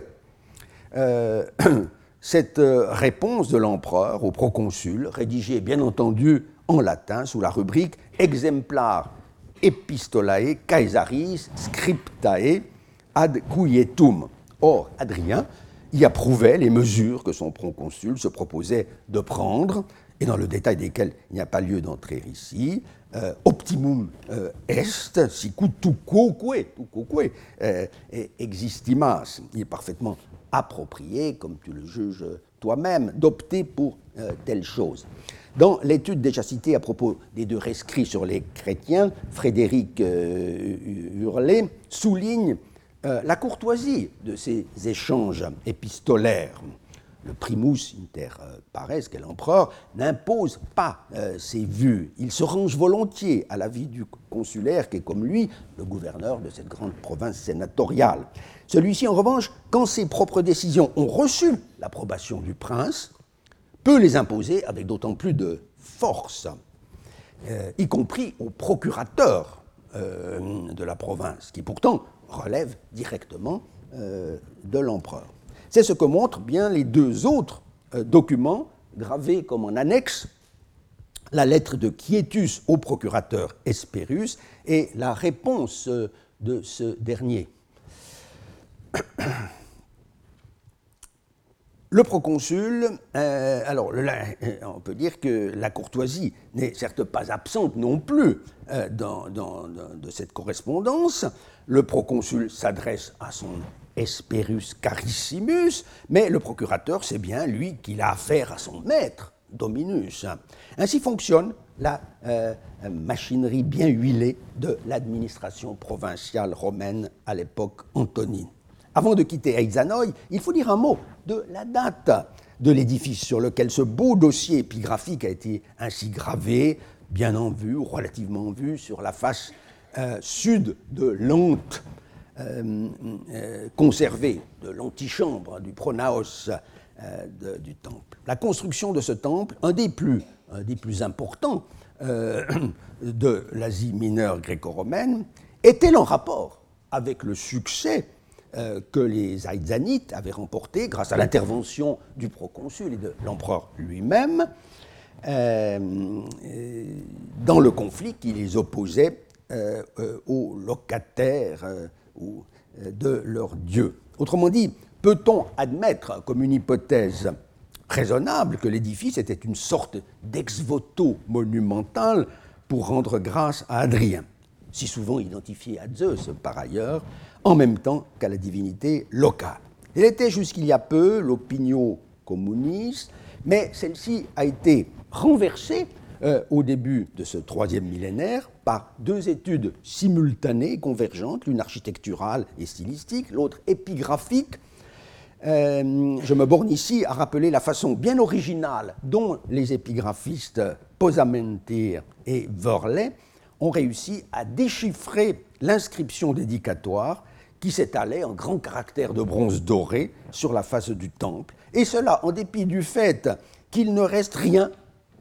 euh, cette réponse de l'empereur au proconsul, rédigée bien entendu en latin sous la rubrique Exemplar epistolae Caesaris scriptae ad quietum. Or, Adrien y approuvait les mesures que son proconsul se proposait de prendre, et dans le détail desquelles il n'y a pas lieu d'entrer ici, euh, optimum euh, est, sicut tu quoque, euh, existimas. Il est parfaitement approprié, comme tu le juges toi-même, d'opter pour telle chose. Dans l'étude déjà citée à propos des deux rescrits sur les chrétiens, Frédéric Hurlet souligne euh, la courtoisie de ces échanges épistolaires. Le primus inter pares, qu'est l'empereur, n'impose pas euh, ses vues. Il se range volontiers à l'avis du consulaire, qui est comme lui le gouverneur de cette grande province sénatoriale. Celui-ci, en revanche, quand ses propres décisions ont reçu l'approbation du prince, peut les imposer avec d'autant plus de force, euh, y compris au procurateur de la province, qui pourtant relève directement euh, de l'empereur. C'est ce que montrent bien les deux autres euh, documents gravés comme en annexe, la lettre de Quietus au procurateur Hespérus et la réponse euh, de ce dernier. Le proconsul, alors on peut dire que la courtoisie n'est certes pas absente non plus dans, de cette correspondance, le proconsul s'adresse à son Hespérus Carissimus, mais le procurateur sait bien, lui, qu'il a affaire à son maître, Dominus. Ainsi fonctionne la euh, machinerie bien huilée de l'administration provinciale romaine à l'époque antonine. Avant de quitter Aizanoi, il faut dire un mot de la date de l'édifice sur lequel ce beau dossier épigraphique a été ainsi gravé, bien en vue, relativement en vue, sur la face euh, sud de l'onte euh, euh, conservée, de l'antichambre du pronaos du temple. La construction de ce temple, un des plus, un des plus importants de l'Asie mineure gréco-romaine, est-elle en rapport avec le succès que les Aïdzanites avaient remporté grâce à l'intervention du proconsul et de l'empereur lui-même. Dans le conflit qui les opposait euh, euh, aux locataires euh, de leur Dieu. Autrement dit, peut-on admettre comme une hypothèse raisonnable que l'édifice était une sorte d'ex-voto monumental pour rendre grâce à Adrien, si souvent identifié à Zeus par ailleurs, en même temps qu'à la divinité locale. Elle était jusqu'il y a peu l'opinion communiste, mais celle-ci a été renversée euh, au début de ce troisième millénaire par deux études simultanées, convergentes, l'une architecturale et stylistique, l'autre épigraphique. Euh, je me borne ici à rappeler la façon bien originale dont les épigraphistes Posamentir et Vorley ont réussi à déchiffrer l'inscription dédicatoire qui s'étalait en grand caractère de bronze doré sur la face du temple, et cela en dépit du fait qu'il ne reste rien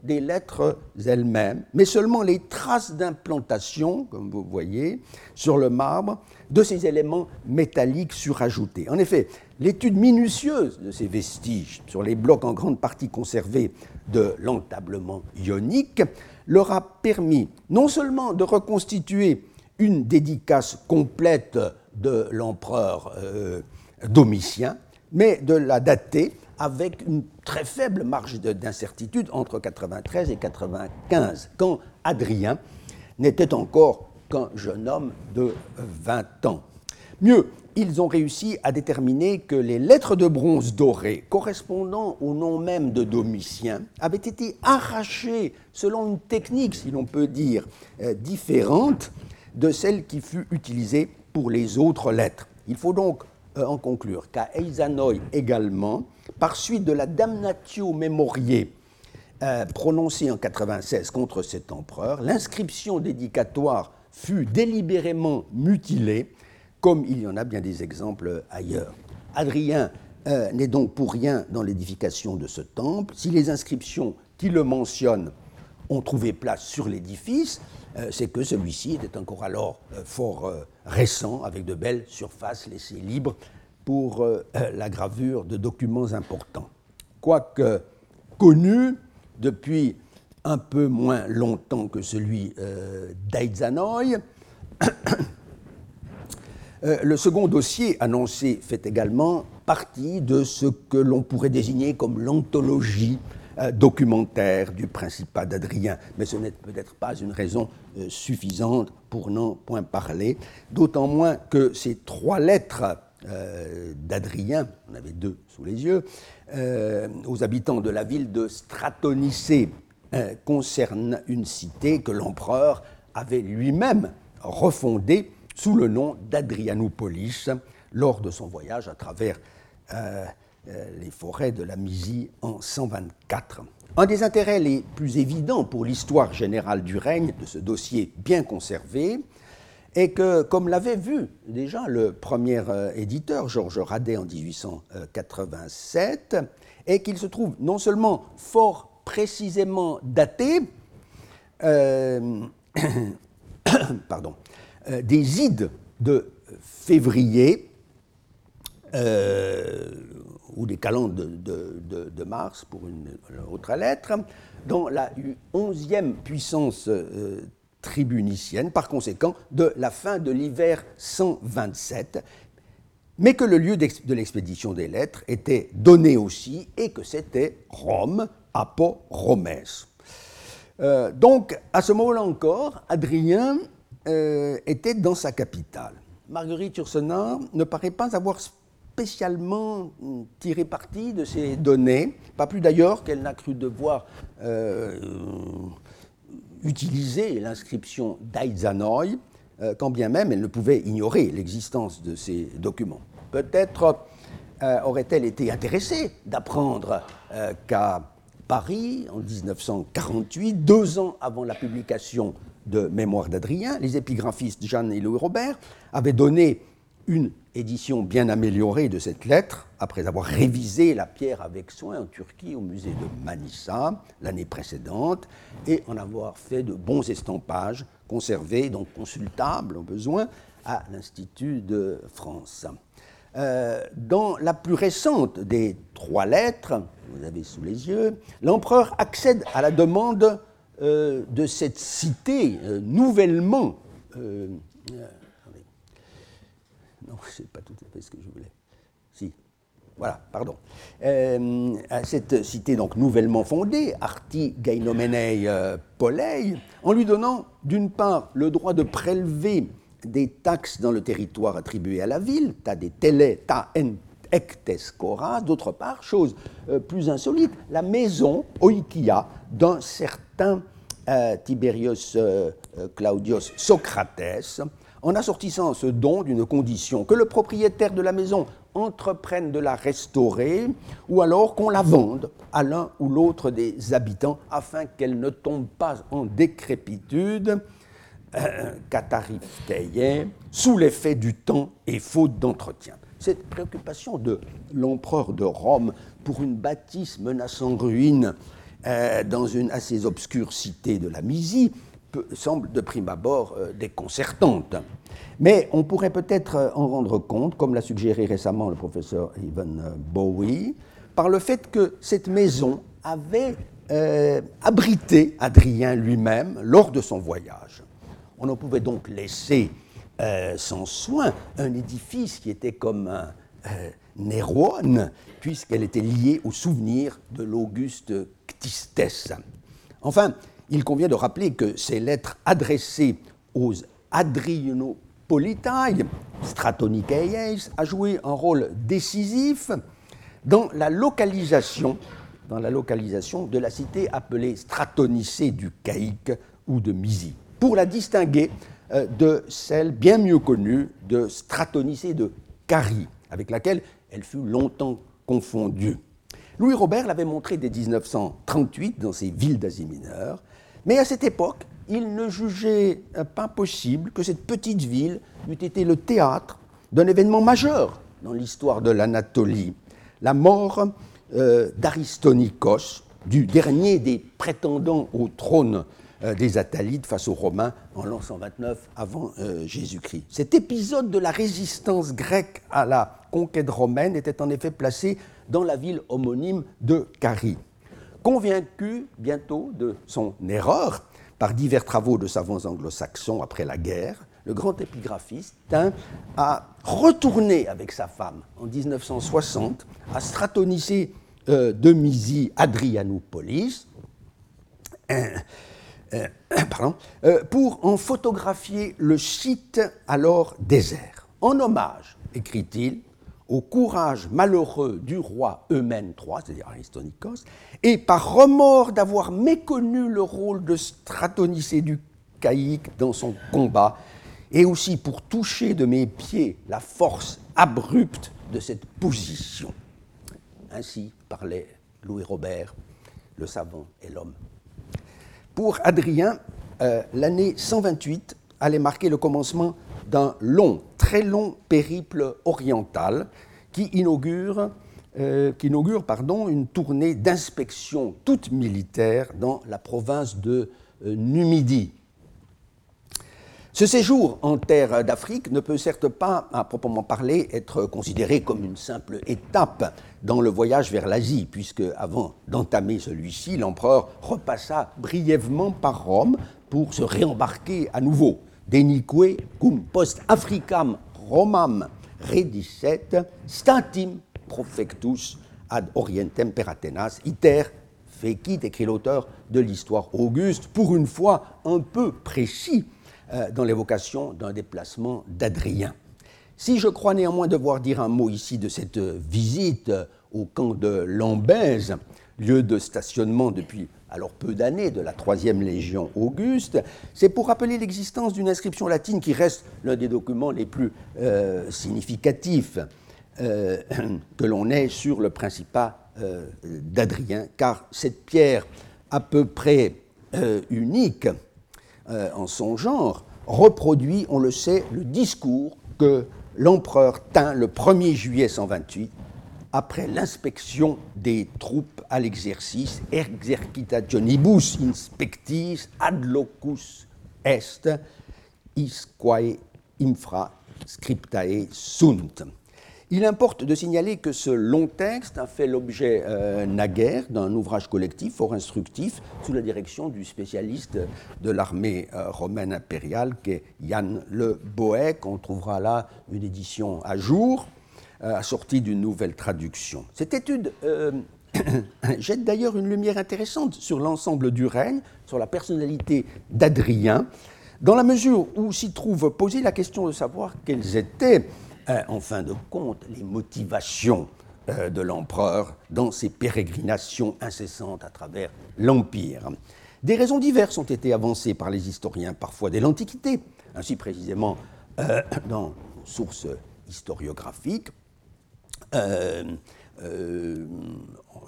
des lettres elles-mêmes, mais seulement les traces d'implantation, comme vous voyez, sur le marbre, de ces éléments métalliques surajoutés. En effet, l'étude minutieuse de ces vestiges sur les blocs en grande partie conservés de l'entablement ionique leur a permis non seulement de reconstituer une dédicace complète de l'empereur euh, Domitien, mais de la dater avec une très faible marge d'incertitude entre 93 et 95, quand Adrien n'était encore qu'un jeune homme de 20 ans. Mieux, ils ont réussi à déterminer que les lettres de bronze dorées correspondant au nom même de Domitien avaient été arrachées selon une technique, si l'on peut dire, euh, différente de celle qui fut utilisée pour les autres lettres. Il faut donc euh, en conclure qu'à Eizanoi également, par suite de la damnatio memoriae euh, prononcée en 96 contre cet empereur, l'inscription dédicatoire fut délibérément mutilée, comme il y en a bien des exemples ailleurs. Adrien euh, n'est donc pour rien dans l'édification de ce temple. Si les inscriptions qui le mentionnent ont trouvé place sur l'édifice, euh, c'est que celui-ci était encore alors euh, fort récent, avec de belles surfaces laissées libres pour la gravure de documents importants. Quoique connu depuis un peu moins longtemps que celui d'Aidzanoï, le second dossier annoncé fait également partie de ce que l'on pourrait désigner comme l'anthologie euh, documentaire du Principat d'Adrien, mais ce n'est peut-être pas une raison euh, suffisante pour n'en point parler, d'autant moins que ces trois lettres euh, d'Adrien, on avait deux sous les yeux, aux habitants de la ville de Stratonicée concernent une cité que l'empereur avait lui-même refondée sous le nom d'Adrianopolis lors de son voyage à travers euh, les forêts de la Misie en 124. Un des intérêts les plus évidents pour l'histoire générale du règne de ce dossier bien conservé est que, comme l'avait vu déjà le premier euh, éditeur, Georges Radet, en 1887, est qu'il se trouve non seulement fort précisément daté, euh, pardon, des ides de février, ou des calendes de, Mars, pour une, autre lettre, dans la onzième puissance euh, tribunicienne, par conséquent, de la fin de l'hiver 127, mais que le lieu de l'expédition des lettres était donné aussi et que c'était Rome, Apo. Euh, donc, à ce moment-là encore, Adrien euh, était dans sa capitale. Marguerite Yourcenar ne paraît pas avoir spécialement tiré parti de ces données, pas plus d'ailleurs qu'elle n'a cru devoir euh, utiliser l'inscription d'Aizanoi, euh, quand bien même elle ne pouvait ignorer l'existence de ces documents. Peut-être euh, aurait-elle été intéressée d'apprendre qu'à Paris, en 1948, deux ans avant la publication de Mémoire d'Adrien, les épigraphistes Jeanne et Louis Robert avaient donné une édition bien améliorée de cette lettre, après avoir révisé la pierre avec soin en Turquie au musée de Manissa l'année précédente, et en avoir fait de bons estampages conservés, donc consultables au besoin, à l'Institut de France. Euh, dans la plus récente des trois lettres, vous avez sous les yeux, l'empereur accède à la demande euh, de cette cité euh, nouvellement non, ce pas tout à fait ce que je voulais. Si. Voilà, pardon. Euh, cette cité donc nouvellement fondée, Arti Gainomenei euh, Polei, en lui donnant d'une part le droit de prélever des taxes dans le territoire attribué à la ville, ta des tele, ta en ectes d'autre part, chose euh, plus insolite, la maison oikia d'un certain Tiberius Claudius Socrates, en assortissant ce don d'une condition, que le propriétaire de la maison entreprenne de la restaurer, ou alors qu'on la vende à l'un ou l'autre des habitants, afin qu'elle ne tombe pas en décrépitude, euh, sous l'effet du temps et faute d'entretien. Cette préoccupation de l'empereur de Rome pour une bâtisse menaçant ruine euh, dans une assez obscure cité de la Misie semble de prime abord euh, déconcertante. Mais on pourrait peut-être euh, en rendre compte, comme l'a suggéré récemment le professeur euh, Bowie, par le fait que cette maison avait abrité Adrien lui-même lors de son voyage. On ne pouvait donc laisser sans soin un édifice qui était comme un Nérone, puisqu'elle était liée au souvenir de l'Auguste Ctistes. Enfin, il convient de rappeler que ces lettres adressées aux Hippolytae, Stratonicaeis, a joué un rôle décisif dans la localisation, dans la localisation de la cité appelée Stratonicée du Caïque ou de Mysie, pour la distinguer euh, de celle bien mieux connue de Stratonicée de Carie, avec laquelle elle fut longtemps confondue. Louis Robert l'avait montré dès 1938 dans ses villes d'Asie mineure, mais à cette époque, il ne jugeait pas possible que cette petite ville eût été le théâtre d'un événement majeur dans l'histoire de l'Anatolie, la mort euh, d'Aristonikos, du dernier des prétendants au trône euh, des Attalides face aux Romains en l'an 129 avant euh, Jésus-Christ. Cet épisode de la résistance grecque à la conquête romaine était en effet placé dans la ville homonyme de Carie. Convaincu bientôt de son erreur, par divers travaux de savants anglo-saxons après la guerre, le grand épigraphiste a retourné avec sa femme en 1960 à Stratonicée euh, de Misi Adrianoupolis euh, euh, pardon, pour en photographier le site alors désert. En hommage, écrit-il, au courage malheureux du roi Eumène III, c'est-à-dire Aristonicos, et par remords d'avoir méconnu le rôle de Stratonicé du Caïque dans son combat, et aussi pour toucher de mes pieds la force abrupte de cette position. Ainsi parlait Louis Robert, le savant et l'homme. Pour Adrien, euh, l'année 128 allait marquer le commencement d'un long, très long périple oriental qui inaugure, euh, une tournée d'inspection toute militaire dans la province de euh, Numidie. Ce séjour en terre d'Afrique ne peut certes pas, à proprement parler, être considéré comme une simple étape dans le voyage vers l'Asie, puisque avant d'entamer celui-ci, l'empereur repassa brièvement par Rome pour se réembarquer à nouveau denique cum post Africam Romam redicet statim profectus ad orientem per Athénas iter fecit, écrit l'auteur de l'histoire Auguste, pour une fois un peu précis euh, dans l'évocation d'un déplacement d'Adrien. Si je crois néanmoins devoir dire un mot ici de cette visite au camp de Lambèze, lieu de stationnement depuis alors peu d'années de la troisième légion Auguste, c'est pour rappeler l'existence d'une inscription latine qui reste l'un des documents les plus euh, significatifs euh, que l'on ait sur le principat euh, d'Adrien, car cette pierre à peu près unique en son genre reproduit, on le sait, le discours que l'empereur tint le 1er juillet 128 après l'inspection des troupes à l'exercice, exercitationibus inspectis ad locus est, isquae infra scriptae sunt. Il importe de signaler que ce long texte a fait l'objet euh, naguère d'un ouvrage collectif fort instructif sous la direction du spécialiste de l'armée euh, romaine impériale qu'est Yann Le Boec. On trouvera là une édition à jour euh, assortie d'une nouvelle traduction. Cette étude jette d'ailleurs une lumière intéressante sur l'ensemble du règne, sur la personnalité d'Adrien, dans la mesure où s'y trouve posée la question de savoir quelles étaient, en fin de compte, les motivations de l'empereur dans ses pérégrinations incessantes à travers l'Empire. Des raisons diverses ont été avancées par les historiens, parfois dès l'Antiquité, ainsi précisément dans sources historiographiques, euh, euh,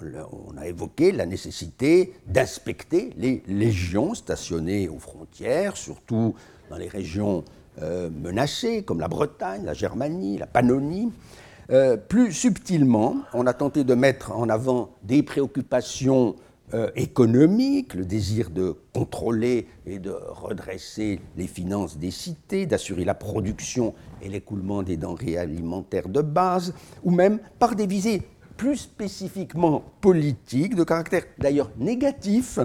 on a évoqué la nécessité d'inspecter les légions stationnées aux frontières, surtout dans les régions euh, menacées comme la Bretagne, la Germanie, la Pannonie. plus subtilement, on a tenté de mettre en avant des préoccupations euh, économique, le désir de contrôler et de redresser les finances des cités, d'assurer la production et l'écoulement des denrées alimentaires de base, ou même par des visées plus spécifiquement politiques, de caractère d'ailleurs négatif,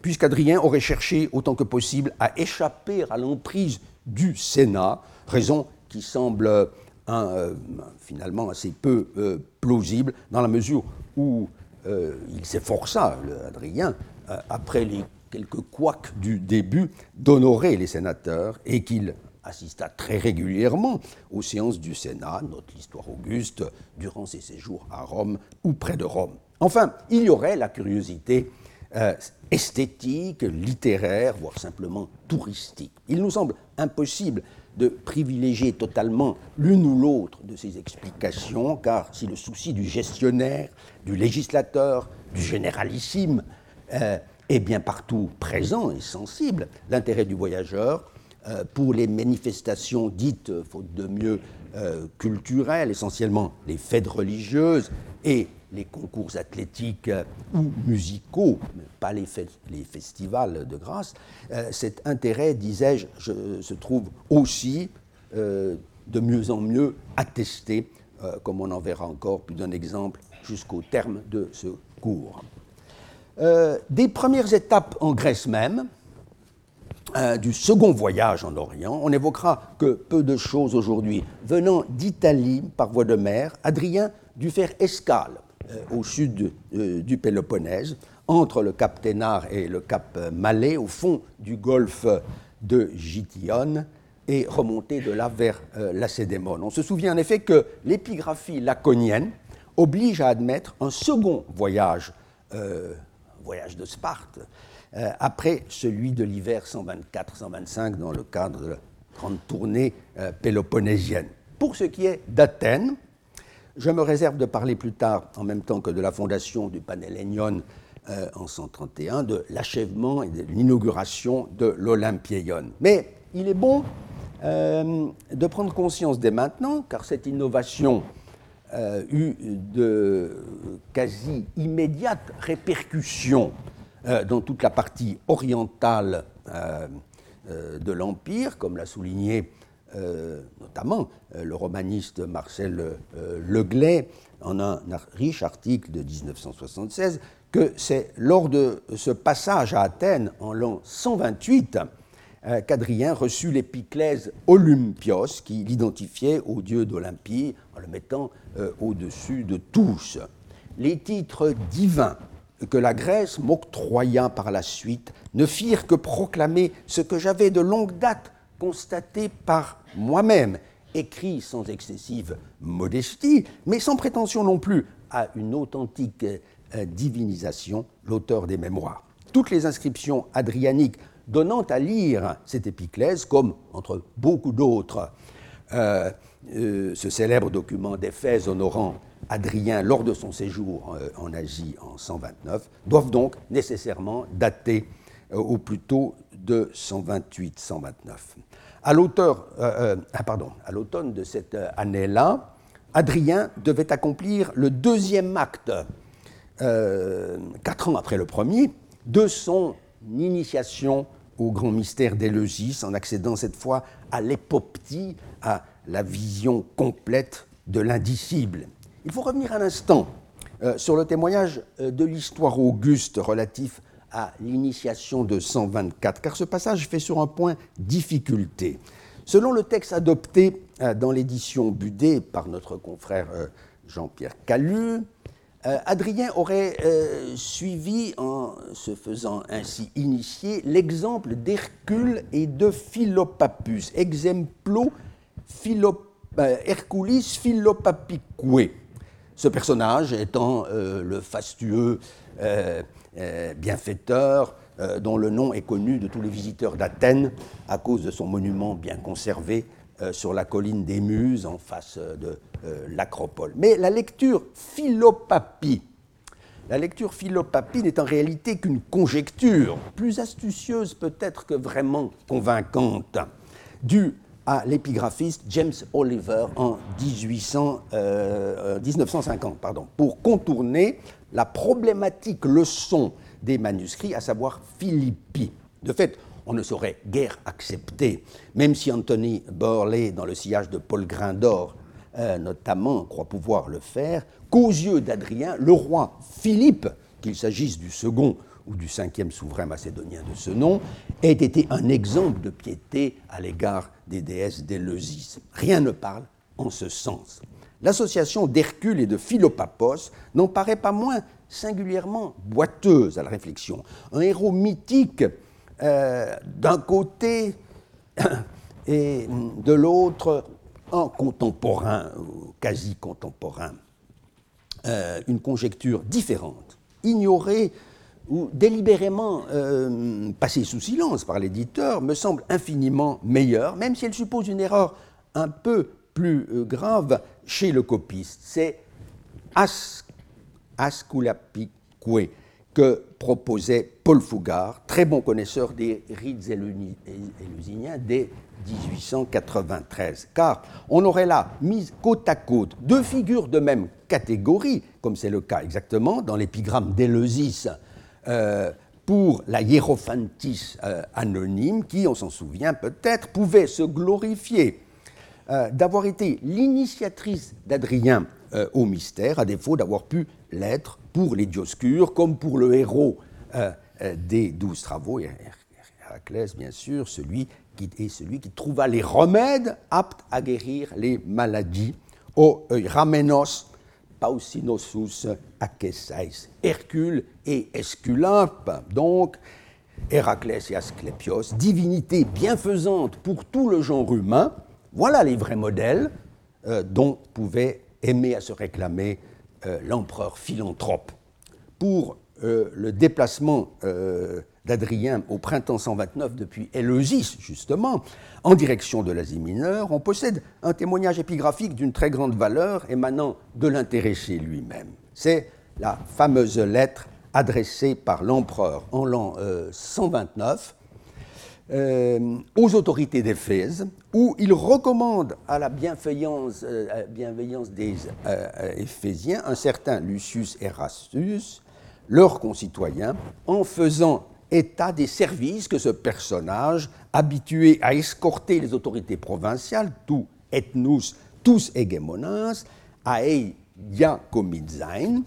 puisqu'Adrien aurait cherché autant que possible à échapper à l'emprise du Sénat, raison qui semble euh, finalement assez peu euh, plausible dans la mesure où euh, il s'efforça, Adrien, euh, après les quelques couacs du début, d'honorer les sénateurs et qu'il assista très régulièrement aux séances du Sénat, note l'histoire Auguste, durant ses séjours à Rome ou près de Rome. Enfin, il y aurait la curiosité euh, esthétique, littéraire, voire simplement touristique. Il nous semble impossible de privilégier totalement l'une ou l'autre de ces explications, car si le souci du gestionnaire, du législateur, du généralissime euh, est bien partout présent et sensible, l'intérêt du voyageur euh, pour les manifestations dites, faute de mieux, culturelles, essentiellement les fêtes religieuses et les concours athlétiques euh, ou musicaux, pas les, festivals de grâce, cet intérêt, disais-je, se trouve aussi de mieux en mieux attesté, comme on en verra encore plus d'un exemple jusqu'au terme de ce cours. des premières étapes en Grèce même, euh, du second voyage en Orient, on évoquera que peu de choses aujourd'hui. Venant d'Italie par voie de mer, Adrien dut faire escale euh, au sud euh, du Péloponnèse, entre le cap Ténare et le cap Malais, au fond du golfe de Gityon, et remonter de là vers Lacédémone. On se souvient en effet que l'épigraphie laconienne oblige à admettre un second voyage, voyage de Sparte, euh, après celui de l'hiver 124-125 dans le cadre de la grande tournée euh, péloponnésienne. Pour ce qui est d'Athènes, je me réserve de parler plus tard, en même temps que de la fondation du Panhellénion euh, en 131, de l'achèvement et de l'inauguration de l'Olympieion. Mais il est bon de prendre conscience dès maintenant, car cette innovation eut de quasi immédiates répercussions euh, dans toute la partie orientale euh, euh, de l'Empire, comme l'a souligné notamment le romaniste Marcel Leglay en un riche article de 1976, que c'est lors de ce passage à Athènes en l'an 128 qu'Adrien reçut l'épiclèse Olympios, qui l'identifiait au dieu d'Olympie en le mettant au-dessus de tous. Les titres divins que la Grèce m'octroya par la suite ne firent que proclamer ce que j'avais de longue date constaté par moi-même, écrit sans excessive modestie, mais sans prétention non plus à une authentique euh, divinisation, l'auteur des mémoires. Toutes les inscriptions adrianiques donnant à lire cette épiclèse, comme entre beaucoup d'autres, euh, euh, ce célèbre document d'Éphèse honorant Adrien lors de son séjour en Asie en 129 doivent donc nécessairement dater au plus tôt de 128-129. À euh, ah, l'automne de cette année-là, Adrien devait accomplir le deuxième acte, quatre ans après le premier, de son initiation au grand mystère d'Éleusis, en accédant cette fois à l'époptie, à la vision complète de l'indicible. Il faut revenir un instant euh, sur le témoignage euh, de l'histoire auguste relatif à l'initiation de 124, car ce passage fait sur un point difficulté. Selon le texte adopté euh, dans l'édition Budé par notre confrère Jean-Pierre Calu, Adrien aurait suivi, en se faisant ainsi initier, l'exemple d'Hercule et de Philopapus, exemplo Herculis Philopapique ce personnage étant euh, le fastueux euh, euh, bienfaiteur dont le nom est connu de tous les visiteurs d'Athènes à cause de son monument bien conservé sur la colline des Muses en face de l'acropole. Mais la lecture philopapie, la lecture n'est en réalité qu'une conjecture, plus astucieuse peut-être que vraiment convaincante, due à l'épigraphiste James Oliver en 1950 euh, euh, pardon, pour contourner la problématique leçon des manuscrits, à savoir Philippi. De fait, on ne saurait guère accepter, même si Anthony Burley, dans le sillage de Paul Grindor, euh, notamment, croit pouvoir le faire, qu'aux yeux d'Adrien, le roi Philippe, qu'il s'agisse du second ou du cinquième souverain macédonien de ce nom, ait été un exemple de piété à l'égard des déesses d'Éleusis. Rien ne parle en ce sens. L'association d'Hercule et de Philopapos n'en paraît pas moins singulièrement boiteuse à la réflexion. Un héros mythique, euh, d'un côté, et de l'autre, un contemporain, quasi contemporain, euh, une conjecture différente, ignorée ou délibérément euh, passée sous silence par l'éditeur, me semble infiniment meilleure, même si elle suppose une erreur un peu plus euh, grave chez le copiste. C'est As, Asculapique que proposait Paul Fougas, très bon connaisseur des rites élusiniens dès 1893. Car on aurait là mis côte à côte deux figures de même catégorie, comme c'est le cas exactement dans l'épigramme d'Eleusis euh, pour la hiérophantis euh, anonyme, qui, on s'en souvient peut-être, pouvait se glorifier. Euh, d'avoir été l'initiatrice d'Adrien au mystère, à défaut d'avoir pu l'être pour les Dioscures, comme pour le héros des douze travaux, Héraclès bien sûr, celui qui celui qui trouva les remèdes aptes à guérir les maladies, au ramenos pausinosus akesais, Hercule et Esculape, donc Héraclès et Asclépios, divinités bienfaisantes pour tout le genre humain, voilà les vrais modèles euh, dont pouvait aimer à se réclamer euh, l'empereur philanthrope. Pour euh, le déplacement d'Adrien au printemps 129 depuis Éleusis, justement, en direction de l'Asie mineure, on possède un témoignage épigraphique d'une très grande valeur émanant de l'intéressé lui-même. C'est la fameuse lettre adressée par l'empereur en l'an 129 euh, euh, aux autorités d'Éphèse, où il recommande à la bienveillance, euh, bienveillance des Éphésiens un certain Lucius Erastus, leur concitoyen, en faisant état des services que ce personnage, habitué à escorter les autorités provinciales, tout ethnus, tous hegemonas, aei sein,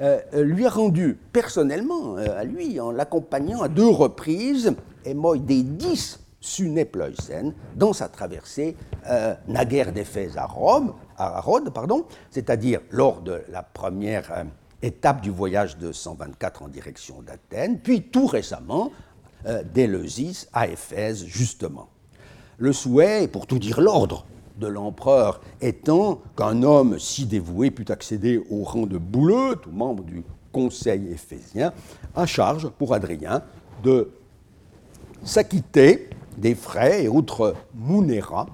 euh, lui a rendu personnellement, euh, à lui, en l'accompagnant à deux reprises, et moi des dix Sunepleusen, dans sa traversée euh, naguère d'Éphèse à Rome, à Rhodes, pardon, c'est-à-dire lors de la première euh, étape du voyage de 124 en direction d'Athènes, puis tout récemment euh, à Éphèse, justement. Le souhait, pour tout dire l'ordre, de l'empereur étant qu'un homme si dévoué pût accéder au rang de bouleux, tout membre du conseil éphésien, à charge pour Adrien de s'acquitter des frais et autres munera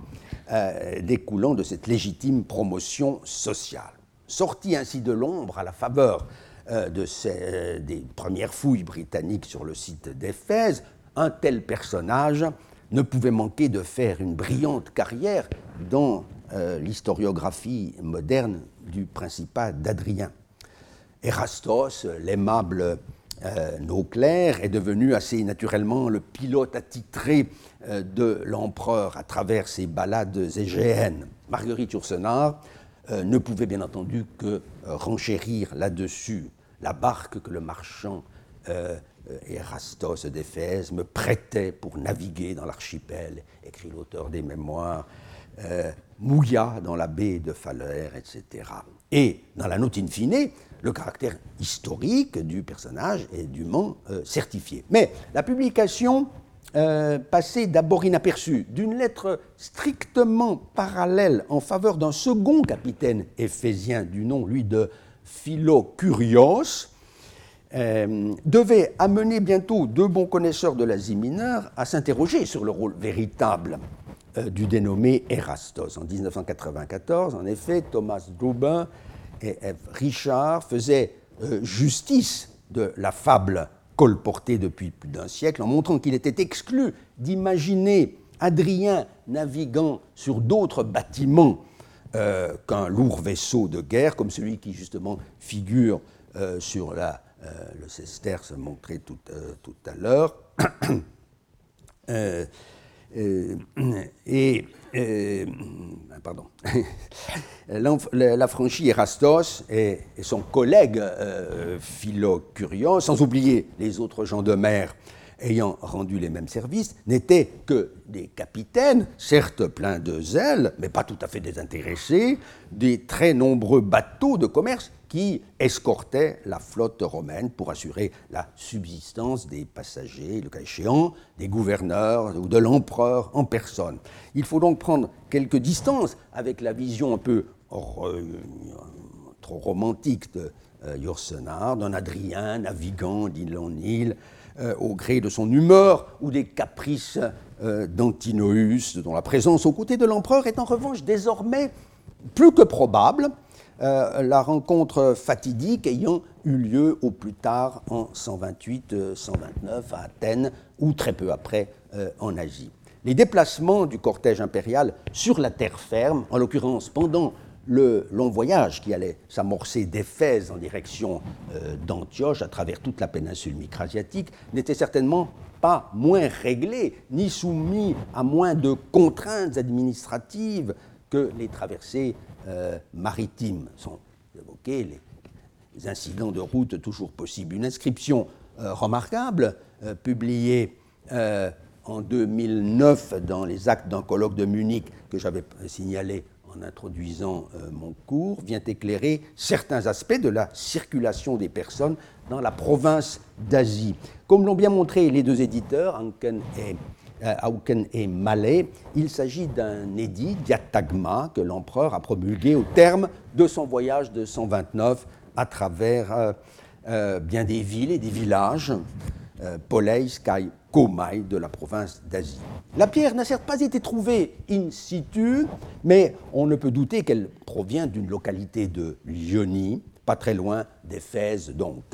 euh, découlant de cette légitime promotion sociale. Sorti ainsi de l'ombre à la faveur euh, ces, des premières fouilles britanniques sur le site d'Éphèse, un tel personnage ne pouvait manquer de faire une brillante carrière dans euh, l'historiographie moderne du principat d'Adrien. Erastos, l'aimable euh, Nauclair, est devenu assez naturellement le pilote attitré de l'empereur à travers ses ballades égéennes. Marguerite Yourcenar euh, ne pouvait bien entendu que euh, renchérir là-dessus la barque que le marchand euh, Erastos d'Éphèse me prêtait pour naviguer dans l'archipel, écrit l'auteur des mémoires, mouilla dans la baie de Phalère, etc. Et dans la note in fine, le caractère historique du personnage est dûment certifié. Mais la publication euh, passé d'abord inaperçu d'une lettre strictement parallèle en faveur d'un second capitaine éphésien du nom, lui, de Philocurios, euh, devait amener bientôt deux bons connaisseurs de l'Asie mineure à s'interroger sur le rôle véritable euh, du dénommé Erastos. En 1994, en effet, Thomas Dubin et F. Richard faisaient justice de la fable colporté depuis plus d'un siècle, en montrant qu'il était exclu d'imaginer Adrien naviguant sur d'autres bâtiments euh, qu'un lourd vaisseau de guerre, comme celui qui justement figure euh, sur la, euh, le sesterce montré tout, tout à l'heure. et euh, pardon, l'affranchi Erastos et, son collègue euh, Philocurios, sans oublier les autres gens de mer ayant rendu les mêmes services n'étaient que des capitaines, certes pleins de zèle, mais pas tout à fait désintéressés, des très nombreux bateaux de commerce qui escortaient la flotte romaine pour assurer la subsistance des passagers, le cas échéant, des gouverneurs ou de l'empereur en personne. Il faut donc prendre quelques distances avec la vision un peu trop romantique de euh, d'un Adrien naviguant d'île en île, euh, au gré de son humeur ou des caprices euh, d'Antinoüs, dont la présence aux côtés de l'empereur est en revanche désormais plus que probable, la rencontre fatidique ayant eu lieu au plus tard en 128-129 à Athènes ou très peu après en Asie. Les déplacements du cortège impérial sur la terre ferme, en l'occurrence pendant le long voyage qui allait s'amorcer d'Éphèse en direction euh, d'Antioche à travers toute la péninsule micrasiatique n'était certainement pas moins réglé ni soumis à moins de contraintes administratives que les traversées euh, maritimes. Sont évoqués les, incidents de route toujours possibles. Une inscription euh, remarquable publiée en 2009 dans les actes d'un colloque de Munich que j'avais signalé en introduisant euh, mon cours, vient éclairer certains aspects de la circulation des personnes dans la province d'Asie. Comme l'ont bien montré les deux éditeurs, Auken et, euh, et Mallet, il s'agit d'un édit, diatagma, que l'empereur a promulgué au terme de son voyage de 129 à travers euh, bien des villes et des villages, Polei, Sky, Komai de la province d'Asie. La pierre n'a certes pas été trouvée in situ, mais on ne peut douter qu'elle provient d'une localité de Lyonie, pas très loin d'Éphèse donc.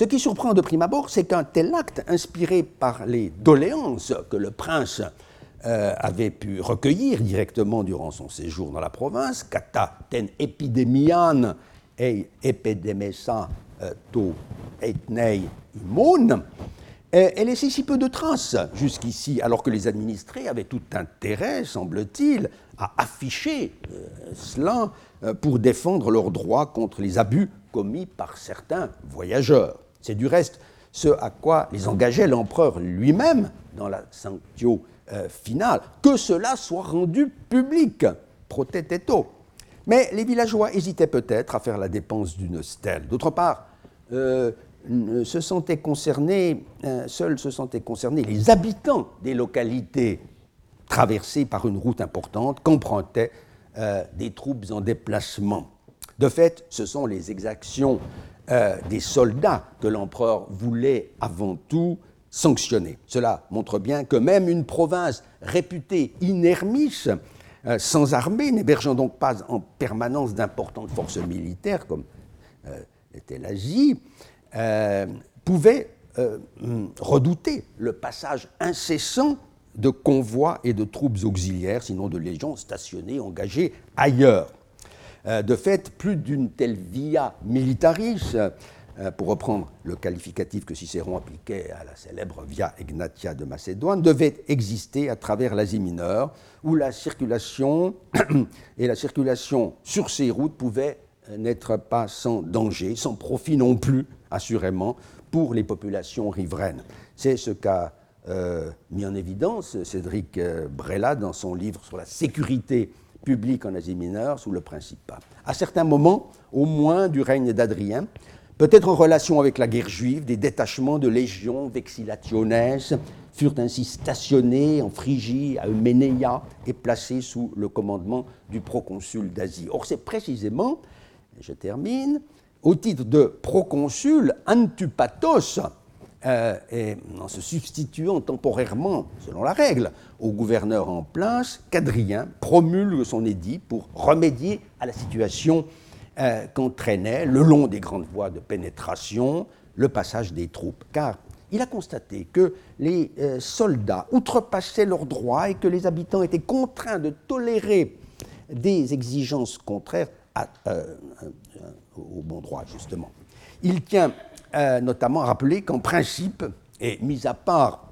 Ce qui surprend de prime abord, c'est qu'un tel acte, inspiré par les doléances que le prince euh, avait pu recueillir directement durant son séjour dans la province, kata ten epidemian et epidemesa euh, to etnei imon, elle laissait si peu de traces jusqu'ici, alors que les administrés avaient tout intérêt, semble-t-il, à afficher euh, cela euh, pour défendre leurs droits contre les abus commis par certains voyageurs. C'est du reste ce à quoi les engageait l'empereur lui-même dans la sanctio euh, finale, que cela soit rendu public, proteteto. Mais les villageois hésitaient peut-être à faire la dépense d'une stèle. D'autre part, se sentaient concernés, euh, seuls se sentaient concernés les habitants des localités traversées par une route importante qu'empruntaient euh, des troupes en déplacement. De fait, ce sont les exactions euh, des soldats que l'empereur voulait avant tout sanctionner. Cela montre bien que même une province réputée inermis, sans armée, n'hébergeant donc pas en permanence d'importantes forces militaires comme était l'Asie, euh, pouvait euh, redouter le passage incessant de convois et de troupes auxiliaires, sinon de légions stationnées, engagées ailleurs. Euh, de fait, plus d'une telle via militaris, pour reprendre le qualificatif que Cicéron appliquait à la célèbre via Egnatia de Macédoine, devait exister à travers l'Asie mineure, où la circulation et la circulation sur ces routes pouvaient n'être pas sans danger, sans profit non plus assurément, pour les populations riveraines. C'est ce qu'a euh, mis en évidence Cédric euh, Brella dans son livre sur la sécurité publique en Asie mineure sous le Principat. À certains moments, au moins du règne d'Adrien, peut-être en relation avec la guerre juive, des détachements de légions vexillationes furent ainsi stationnés en Phrygie, à Euménéia, et placés sous le commandement du proconsul d'Asie. Or, c'est précisément, je termine, au titre de proconsul Antupatos, euh, et en se substituant temporairement, selon la règle, au gouverneur en place, qu'Adrien promulgue son édit pour remédier à la situation euh, qu'entraînait, le long des grandes voies de pénétration, le passage des troupes. Car il a constaté que les euh, soldats outrepassaient leurs droits et que les habitants étaient contraints de tolérer des exigences contraires au bon droit, justement. Il tient euh, notamment rappeler qu'en principe, et mis à part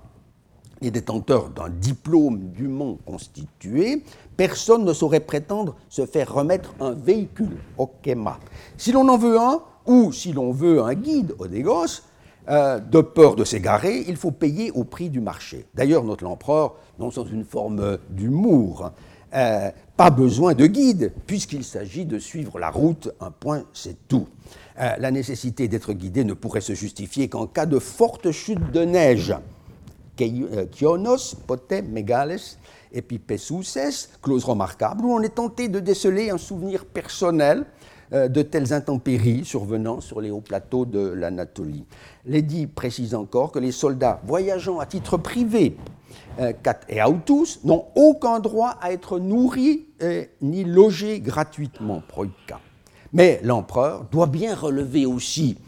les détenteurs d'un diplôme dûment constitué, personne ne saurait prétendre se faire remettre un véhicule, okema. Si l'on en veut un, ou si l'on veut un guide, odégos, euh, de peur de s'égarer, il faut payer au prix du marché. D'ailleurs, notre l'empereur, non sans une forme d'humour, euh, pas besoin de guide, puisqu'il s'agit de suivre la route, un point, c'est tout. Euh, la nécessité d'être guidé ne pourrait se justifier qu'en cas de forte chute de neige. Kionos, pote, megales, epipesouses, clause remarquable, où on est tenté de déceler un souvenir personnel euh, de telles intempéries survenant sur les hauts plateaux de l'Anatolie. L'édit précise encore que les soldats voyageant à titre privé, euh, et autus, n'ont aucun droit à être nourris euh, ni logés gratuitement. Mais l'empereur doit bien relever aussi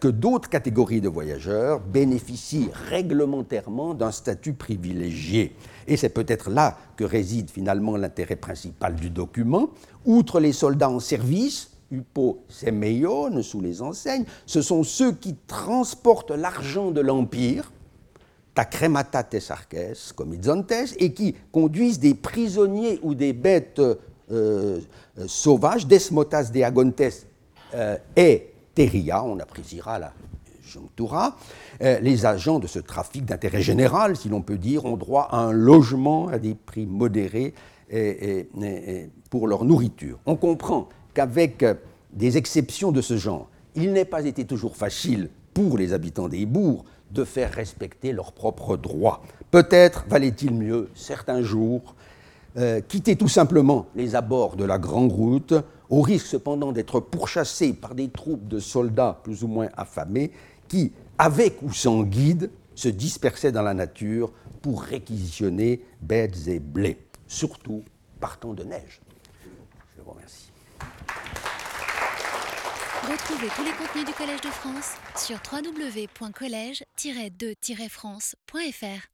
que d'autres catégories de voyageurs bénéficient réglementairement d'un statut privilégié. Et c'est peut-être là que réside finalement l'intérêt principal du document. Outre les soldats en service, Upo Semeion, sous les enseignes, ce sont ceux qui transportent l'argent de l'Empire, ta cremata tesarches, comme et qui conduisent des prisonniers ou des bêtes euh, euh, sauvages, desmotas de agontes euh, et teria, on appréciera la junctura, les agents de ce trafic d'intérêt général, si l'on peut dire, ont droit à un logement à des prix modérés pour leur nourriture. On comprend qu'avec euh, des exceptions de ce genre, il n'est pas été toujours facile pour les habitants des bourgs de faire respecter leurs propres droits. Peut-être valait-il mieux, certains jours, euh, quitter tout simplement les abords de la grande route, au risque cependant d'être pourchassés par des troupes de soldats plus ou moins affamés qui, avec ou sans guide, se dispersaient dans la nature pour réquisitionner bêtes et blés, surtout partant de neige. Je vous remercie. Retrouvez tous les contenus du Collège de France sur www.colège-2-france.fr.